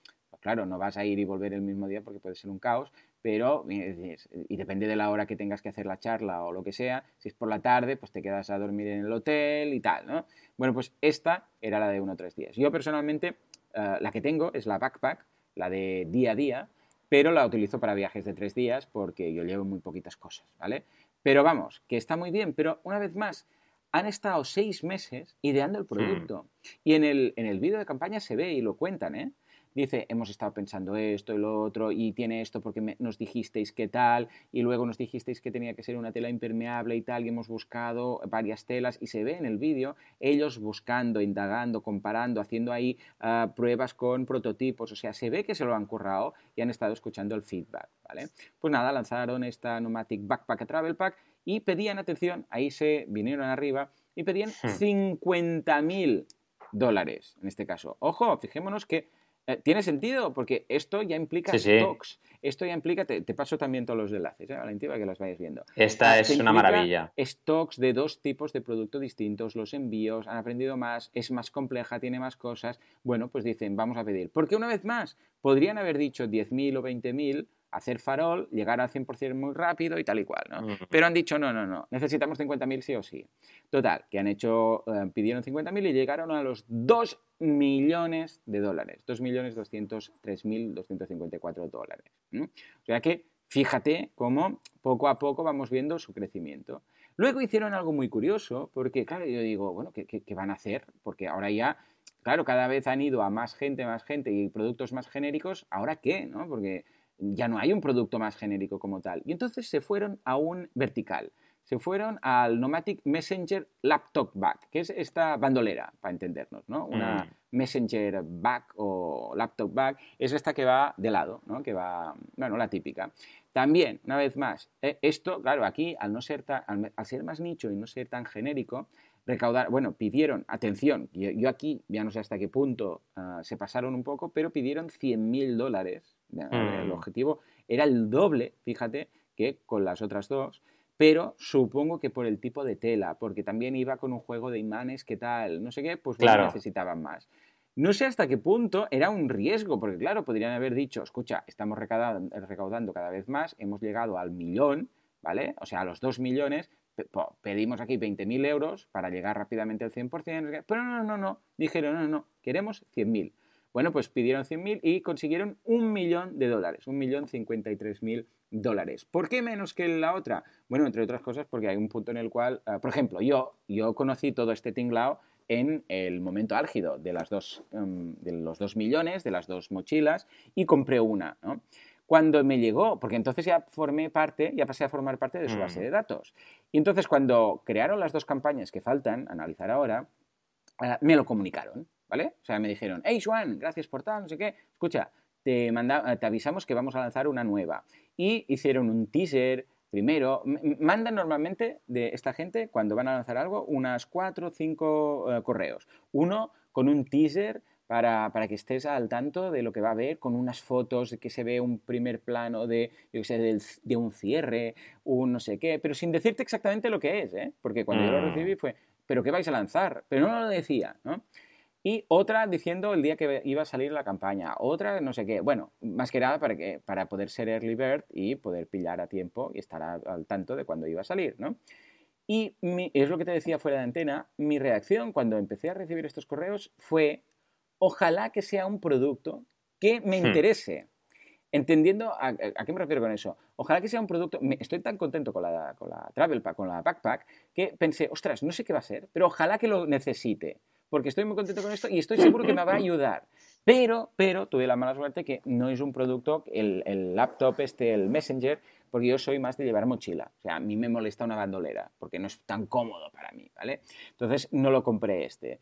claro, no vas a ir y volver el mismo día porque puede ser un caos, pero eh, y depende de la hora que tengas que hacer la charla o lo que sea, si es por la tarde, pues te quedas a dormir en el hotel y tal, ¿no? Bueno, pues esta era la de uno o tres días. Yo personalmente, eh, la que tengo es la backpack, la de día a día, pero la utilizo para viajes de tres días porque yo llevo muy poquitas cosas, ¿vale? Pero vamos, que está muy bien, pero una vez más, han estado seis meses ideando el producto. Y en el, en el vídeo de campaña se ve y lo cuentan, ¿eh? Dice, hemos estado pensando esto y lo otro, y tiene esto porque me- nos dijisteis que tal, y luego nos dijisteis que tenía que ser una tela impermeable y tal, y hemos buscado varias telas, y se ve en el vídeo ellos buscando, indagando, comparando, haciendo ahí ah, pruebas con prototipos, o sea, se ve que se lo han currado y han estado escuchando el feedback, ¿vale? Pues nada, lanzaron esta Nomatic Backpack a Travel Pack y pedían, atención, ahí se vinieron arriba y pedían Hmm. 50.000 dólares en este caso. Ojo, fijémonos que Eh, ¿Tiene sentido? Porque esto ya implica stocks. Esto ya implica, te, paso también todos los enlaces, ¿eh? Valentín, para que las vayas viendo. Esta es una maravilla. Stocks de dos tipos de producto distintos, los envíos, han aprendido más, es más compleja, tiene más cosas. Bueno, pues dicen, vamos a pedir. Porque una vez más, podrían haber dicho 10.000 o 20.000 hacer farol, llegar al 100% muy rápido y tal y cual, ¿no? Pero han dicho, no, no, no, necesitamos 50.000 sí o sí. Total, que han hecho, eh, pidieron 50.000 y llegaron a los 2 millones de dólares, 2.203.254 dólares. O sea que, fíjate cómo poco a poco vamos viendo su crecimiento. Luego hicieron algo muy curioso, porque claro, yo digo, bueno, ¿qué, qué van a hacer? Porque ahora ya claro, cada vez han ido a más gente, más gente y productos más genéricos, ¿ahora qué? ¿no? Porque ya no hay un producto más genérico como tal. Y entonces se fueron a un vertical. Se fueron al Nomatic Messenger Laptop Bag, que es esta bandolera, para entendernos, ¿no? Una mm. Messenger Bag o Laptop Bag es esta que va de lado, ¿no? Que va, bueno, la típica. También, una vez más, eh, esto, claro, aquí, al, no ser al, ser más nicho y no ser tan genérico, recaudar, bueno, pidieron, atención, yo, aquí ya no sé hasta qué punto ah, se pasaron un poco, pero pidieron 100.000 dólares el mm. objetivo era el doble, fíjate, que con las otras dos, pero supongo que por el tipo de tela, porque también iba con un juego de imanes, ¿qué tal? No sé qué, pues necesitaban más. No sé hasta qué punto era un riesgo, porque claro, podrían haber dicho, escucha, estamos recaudando, cada vez más, hemos llegado al millón, ¿vale? O sea, a los dos millones, pedimos aquí 20.000 euros para llegar rápidamente al 100%, pero no, no, no, no, dijeron, no, no, queremos 100.000. Bueno, pues pidieron 100.000 y consiguieron un millón de dólares, un millón 53.000 dólares. ¿Por qué menos que la otra? Bueno, entre otras cosas porque hay un punto en el cual, ah, por ejemplo, yo, yo conocí todo este tinglao en el momento álgido de, las dos, em, de los dos millones, de las dos mochilas, y compré una, Cuando me llegó, porque entonces ya formé parte, ya pasé a formar parte de su base de mm. datos. Y entonces cuando crearon las dos campañas que faltan, analizar ahora, ah, me lo comunicaron. ¿vale? O sea, me dijeron, hey Juan, gracias por tal, no sé qué. Escucha, te, manda, te avisamos que vamos a lanzar una nueva. Y hicieron un teaser primero. Mandan normalmente de esta gente, cuando van a lanzar algo, unas cuatro o cinco eh, correos. Uno con un teaser para, para, que estés al tanto de lo que va a haber, con unas fotos de que se ve un primer plano de, yo sé, de, un cierre, un no sé qué, pero sin decirte exactamente lo que es, ¿eh? porque cuando yo lo mm. recibí fue, ¿pero qué vais a lanzar? Pero no lo decía, ¿no? y otra diciendo el día que iba a salir la campaña, otra no sé qué. Bueno, más que nada para, que, para poder ser early bird y poder pillar a tiempo y estar al tanto de cuándo iba a salir, ¿no? Y es lo que te decía fuera de antena, mi reacción cuando empecé a recibir estos correos fue, ojalá que sea un producto que me hmm. interese. Entendiendo, a, qué me refiero con eso? Ojalá que sea un producto, estoy tan contento con la, con la Travel Pack, con la Backpack, que pensé, ostras, no sé qué va a ser, pero ojalá que lo necesite porque estoy muy contento con esto y estoy seguro que me va a ayudar. Pero, pero tuve la mala suerte que no es un producto, el, el, laptop este, el Messenger, porque yo soy más de llevar mochila. O sea, a mí me molesta una bandolera, porque no es tan cómodo para mí, ¿vale? Entonces no lo compré este.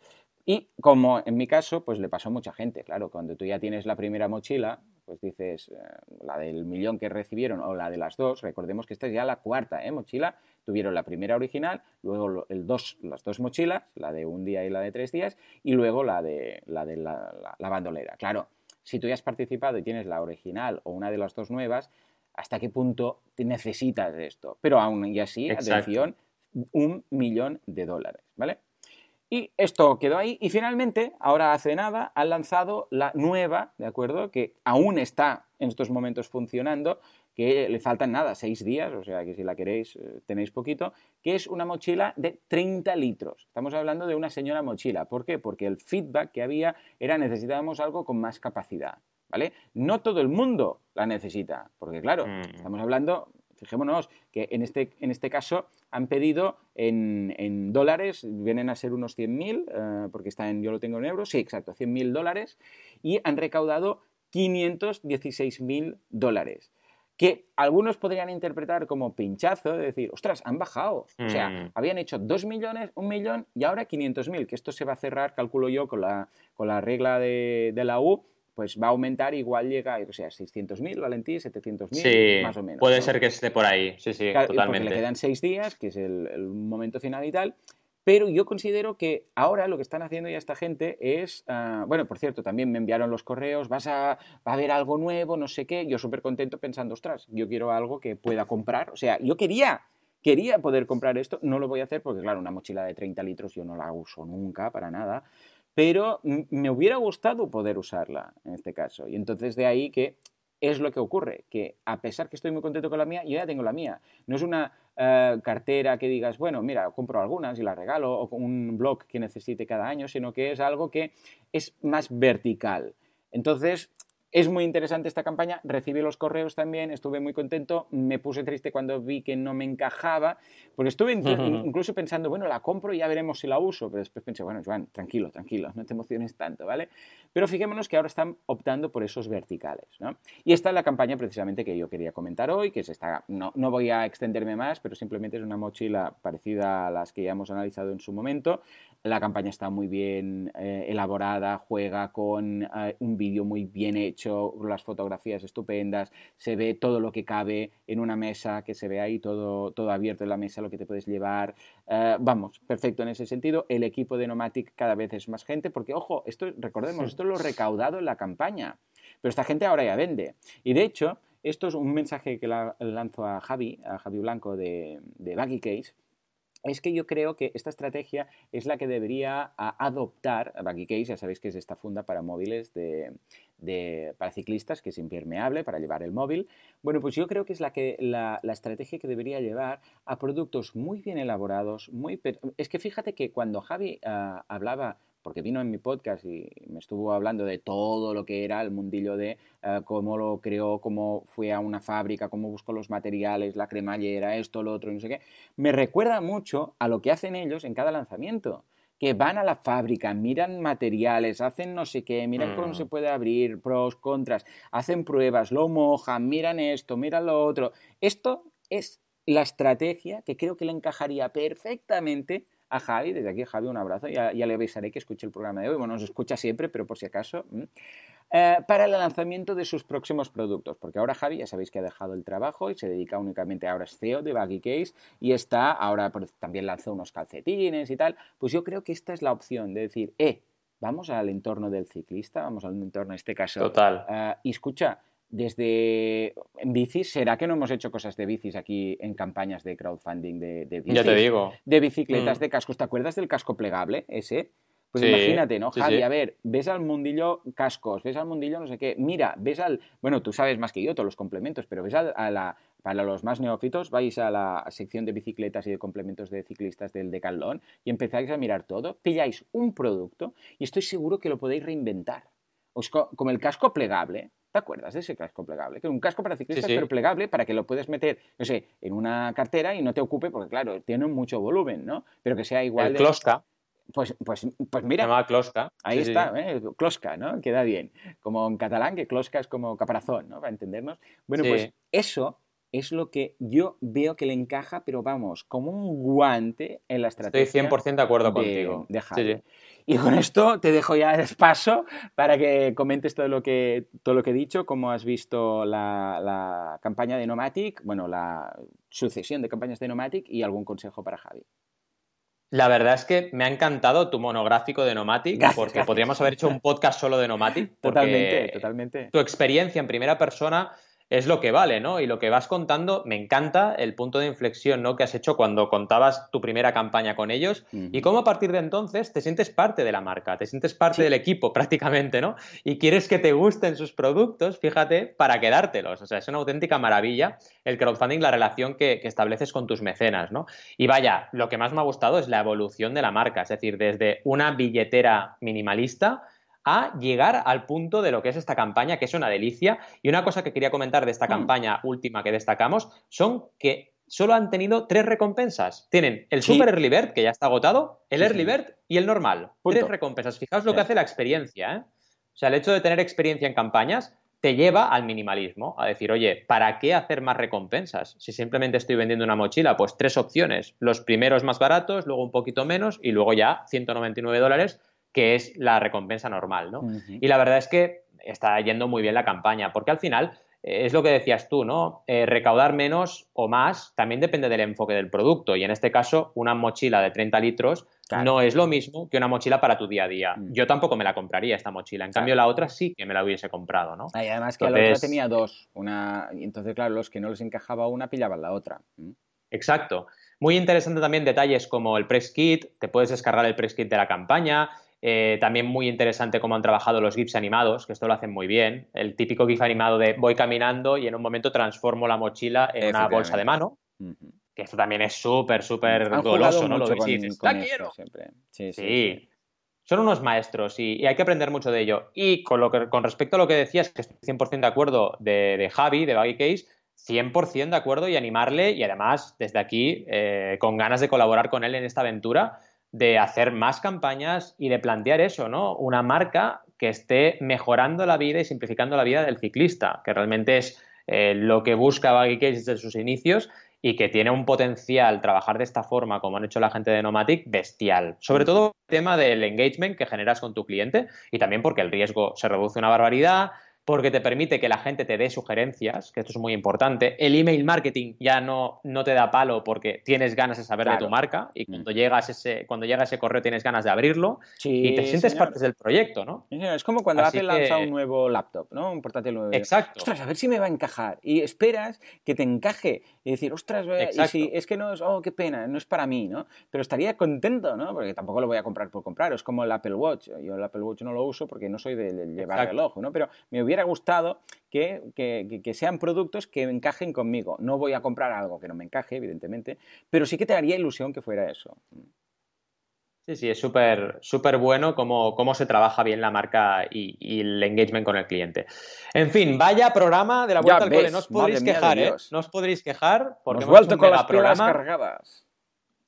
Y como en mi caso, pues le pasó a mucha gente, claro, cuando tú ya tienes la primera mochila, pues dices, eh, la del millón que recibieron o la de las dos, recordemos que esta es ya la cuarta ¿eh? mochila, tuvieron la primera original, luego el dos, las dos mochilas, la de un día y la de tres días, y luego la de la, de la, bandolera. Claro, si tú ya has participado y tienes la original o una de las dos nuevas, ¿hasta qué punto te necesitas esto? Pero aún y así, atención, un millón de dólares, ¿vale? Y esto quedó ahí. Y finalmente, ahora hace nada, han lanzado la nueva, ¿de acuerdo? Que aún está en estos momentos funcionando, que le faltan nada, seis días, o sea que si la queréis eh, tenéis poquito, que es una mochila de 30 litros. Estamos hablando de una señora mochila. ¿Por qué? Porque el feedback que había era necesitábamos algo con más capacidad. ¿Vale? No todo el mundo la necesita, porque claro, mm. estamos hablando, fijémonos que en este, en este caso han pedido en, dólares, vienen a ser unos 100.000, eh, porque está en, yo lo tengo en euros, sí, exacto, 100.000 dólares, y han recaudado 516.000 dólares que algunos podrían interpretar como pinchazo, de decir, ostras, han bajado. O sea, mm. habían hecho 2 millones, 1 millón y ahora 500.000, que esto se va a cerrar, calculo yo, con la, con la regla de, la U, pues va a aumentar, igual llega, o sea, 600.000, Valentí, 700.000, sí, más o menos. Puede ser que esté por ahí, sí, sí, totalmente. Porque le quedan 6 días, que es el, momento final y tal. Pero yo considero que ahora lo que están haciendo ya esta gente es, ah, bueno, por cierto, también me enviaron los correos, vas a, va a haber algo nuevo, no sé qué, yo súper contento pensando, ostras, yo quiero algo que pueda comprar, o sea, yo quería quería poder comprar esto, no lo voy a hacer porque, claro, una mochila de 30 litros yo no la uso nunca para nada, pero me hubiera gustado poder usarla en este caso. Y entonces de ahí que es lo que ocurre, que a pesar que estoy muy contento con la mía, yo ya tengo la mía. No es una eh, cartera que digas, bueno, mira, compro algunas y la regalo, o un blog que necesite cada año, sino que es algo que es más vertical. Entonces, es muy interesante esta campaña, recibí los correos también, estuve muy contento, me puse triste cuando vi que no me encajaba, porque estuve incluso pensando, bueno, la compro y ya veremos si la uso, pero después pensé, bueno, Joan, tranquilo, tranquilo, no te emociones tanto, ¿vale? Pero fijémonos que ahora están optando por esos verticales, ¿no? Y esta es la campaña precisamente que yo quería comentar hoy, que es esta, no, no voy a extenderme más, pero simplemente es una mochila parecida a las que ya hemos analizado en su momento, la campaña está muy bien eh, elaborada, juega con eh, un vídeo muy bien hecho, las fotografías estupendas, se ve todo lo que cabe en una mesa, que se ve ahí todo, todo abierto en la mesa, lo que te puedes llevar. Eh, vamos, perfecto en ese sentido. El equipo de Nomatic cada vez es más gente, porque ojo, esto recordemos, esto es lo recaudado en la campaña, pero esta gente ahora ya vende. Y de hecho, esto es un mensaje que lanzo a Javi, a Javi Blanco de, de Baggy Case es que yo creo que esta estrategia es la que debería adoptar Baggy Case, ya sabéis que es esta funda para móviles de, para ciclistas, que es impermeable para llevar el móvil. Bueno, pues yo creo que es la, que, la, estrategia que debería llevar a productos muy bien elaborados, muy... Es que fíjate que cuando Javi ah, hablaba porque vino en mi podcast y me estuvo hablando de todo lo que era el mundillo de eh, cómo lo creó, cómo fue a una fábrica, cómo buscó los materiales, la cremallera, esto, lo otro, no sé qué. Me recuerda mucho a lo que hacen ellos en cada lanzamiento que van a la fábrica, miran materiales, hacen no sé qué, miran cómo se mm. puede abrir, pros, contras, hacen pruebas, lo mojan, miran esto, miran lo otro. Esto es la estrategia que creo que le encajaría perfectamente a Javi. Desde aquí, Javi, un abrazo. Ya, ya le avisaré que escuche el programa de hoy. Bueno, nos escucha siempre, pero por si acaso. Eh, para el lanzamiento de sus próximos productos, porque ahora Javi ya sabéis que ha dejado el trabajo y se dedica únicamente ahora es CEO de Baggy Case y está, ahora también lanzó unos calcetines y tal, pues yo creo que esta es la opción de decir, eh, vamos al entorno del ciclista, vamos al entorno en este caso. Total. Eh, y escucha, desde en bicis, ¿será que no hemos hecho cosas de bicis aquí en campañas de crowdfunding de, de bicis? Ya te digo. De bicicletas, mm. de cascos. ¿Te acuerdas del casco plegable ese? Pues imagínate, ¿no, Javi? A ver, ves al mundillo cascos, ves al mundillo no sé qué. Mira, ves al. Bueno, tú sabes más que yo todos los complementos, pero ves a, la. Para los más neófitos, vais a la sección de bicicletas y de complementos de ciclistas del Decathlon y empezáis a mirar todo, pilláis un producto y estoy seguro que lo podéis reinventar. Os, como el casco plegable, ¿Te acuerdas de ese casco plegable? Que es un casco para ciclistas, pero plegable para que lo puedes meter, no sé, en una cartera y no te ocupe, porque claro, tiene mucho volumen, ¿no? Pero que sea igual. El de... Kloska. Pues, pues, pues mira. Se llama Kloska. Ahí está, ¿eh? Kloska, ¿no? Queda bien. Como en catalán, que Kloska es como caparazón, ¿no? Para entendernos. Bueno, pues eso es lo que yo veo que le encaja, pero vamos, como un guante en la estrategia. Estoy 100% de acuerdo contigo. De. Y con esto te dejo ya el paso para que comentes todo lo que, todo lo que he dicho, cómo has visto la, campaña de Nomatic, bueno, la sucesión de campañas de Nomatic y algún consejo para Javi. La verdad es que me ha encantado tu monográfico de Nomatic, porque podríamos haber hecho un podcast solo de Nomatic. Totalmente, totalmente. Tu experiencia en primera persona es lo que vale, ¿no? Y lo que vas contando, me encanta el punto de inflexión, ¿no? Que has hecho cuando contabas tu primera campaña con ellos y cómo a partir de entonces te sientes parte de la marca, te sientes parte del equipo prácticamente, ¿no? Y quieres que te gusten sus productos, fíjate, para quedártelos. O sea, es una auténtica maravilla el crowdfunding, la relación que, que estableces con tus mecenas, ¿no? Y vaya, lo que más me ha gustado es la evolución de la marca, es decir, desde una billetera minimalista a llegar al punto de lo que es esta campaña, que es una delicia. Y una cosa que quería comentar de esta mm. campaña última que destacamos son que solo han tenido tres recompensas. Tienen el Super Early Bird, que ya está agotado, el Early Bird y el normal. Tres recompensas. Fijaos lo que hace la experiencia. ¿eh? O sea, el hecho de tener experiencia en campañas te lleva al minimalismo, a decir, oye, ¿para qué hacer más recompensas? Si simplemente estoy vendiendo una mochila, pues tres opciones. Los primeros más baratos, luego un poquito menos y luego ya 199 dólares que es la recompensa normal, ¿no? Y la verdad es que está yendo muy bien la campaña, porque al final es lo que decías tú, ¿no? Eh, recaudar menos o más también depende del enfoque del producto. Y en este caso, una mochila de 30 litros no es lo mismo que una mochila para tu día a día. Mm. Yo tampoco me la compraría esta mochila. En cambio, la otra sí que me la hubiese comprado, ¿no? Y además que la otra tenía dos. Una... Y entonces, claro, los que no les encajaba una pillaban la otra. Mm. Exacto. Muy interesante también detalles como el press kit, te puedes descargar el press kit de la campaña, eh, también muy interesante cómo han trabajado los GIFs animados, que esto lo hacen muy bien. El típico GIF animado de voy caminando y en un momento transformo la mochila en una bolsa de mano. Que esto también es súper, súper goloso, ¿no? Lo dices, ¡la quiero! Sí sí, Son unos maestros y, hay que aprender mucho de ello. Y con, lo que, con respecto a lo que decías, que estoy 100% de acuerdo de, Javi, de Baggy Case, 100% de acuerdo y animarle y además desde aquí eh, con ganas de colaborar con él en esta aventura de hacer más campañas y de plantear eso, ¿no? Una marca que esté mejorando la vida y simplificando la vida del ciclista, que realmente es eh, lo que busca Baggy Case desde sus inicios y que tiene un potencial trabajar de esta forma, como han hecho la gente de Nomatic, bestial. Sobre todo el tema del engagement que generas con tu cliente y también porque el riesgo se reduce una barbaridad, porque te permite que la gente te dé sugerencias, que esto es muy importante. El email marketing ya no, no te da palo porque tienes ganas de saber de tu marca y cuando, mm. llegas ese, cuando llega ese correo tienes ganas de abrirlo y te sientes parte del proyecto, ¿no? es como cuando Apple lanza un nuevo laptop, ¿no? Un portátil nuevo. Exacto. Ostras, a ver si me va a encajar. Y esperas que te encaje y decir, ostras, y si es que no es, oh, qué pena, no es para mí, ¿no? Pero estaría contento, ¿no? Porque tampoco lo voy a comprar por comprar. Es como el Apple Watch. Yo el Apple Watch no lo uso porque no soy de, llevar reloj, ¿no? Pero me hubiera gustado que, sean productos que encajen conmigo. No voy a comprar algo que no me encaje, evidentemente, pero sí que te haría ilusión que fuera eso. Sí, sí, es súper súper bueno cómo, cómo, se trabaja bien la marca y, el engagement con el cliente. En fin, vaya programa de la vuelta al cole. No os podréis quejar, ¿eh? No os podréis quejar porque hemos vuelto con las pilas cargadas.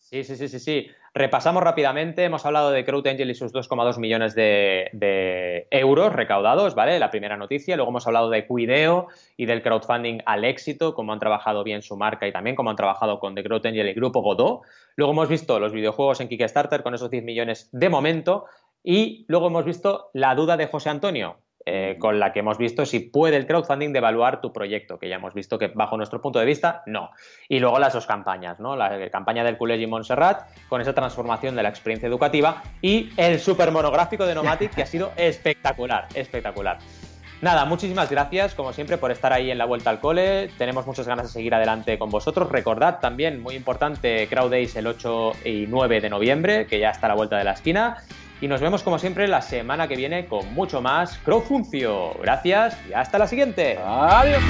Sí, sí, sí, sí, sí. Repasamos rápidamente, hemos hablado de CrowdAngel y sus 2,2 millones de, euros recaudados, ¿vale? La primera noticia. Luego hemos hablado de Cuideo y del crowdfunding al éxito, cómo han trabajado bien su marca y también cómo han trabajado con The CrowdAngel y grupo Godot. Luego hemos visto los videojuegos en Kickstarter con esos 10 millones de momento. Y luego hemos visto la duda de José Antonio, eh, con la que hemos visto si puede el crowdfunding devaluar tu proyecto, que ya hemos visto que bajo nuestro punto de vista no. Y luego las dos campañas, ¿no? La campaña del Colegio Montserrat con esa transformación de la experiencia educativa y el super monográfico de Nomatic que ha sido espectacular, espectacular. Nada, muchísimas gracias, como siempre, por estar ahí en la vuelta al cole. Tenemos muchas ganas de seguir adelante con vosotros. Recordad también, muy importante, Crowd el 8 y 9 de noviembre, que ya está a la vuelta de la esquina. Y nos vemos como siempre la semana que viene con mucho más Crowdfuncio. Gracias y hasta la siguiente. Adiós.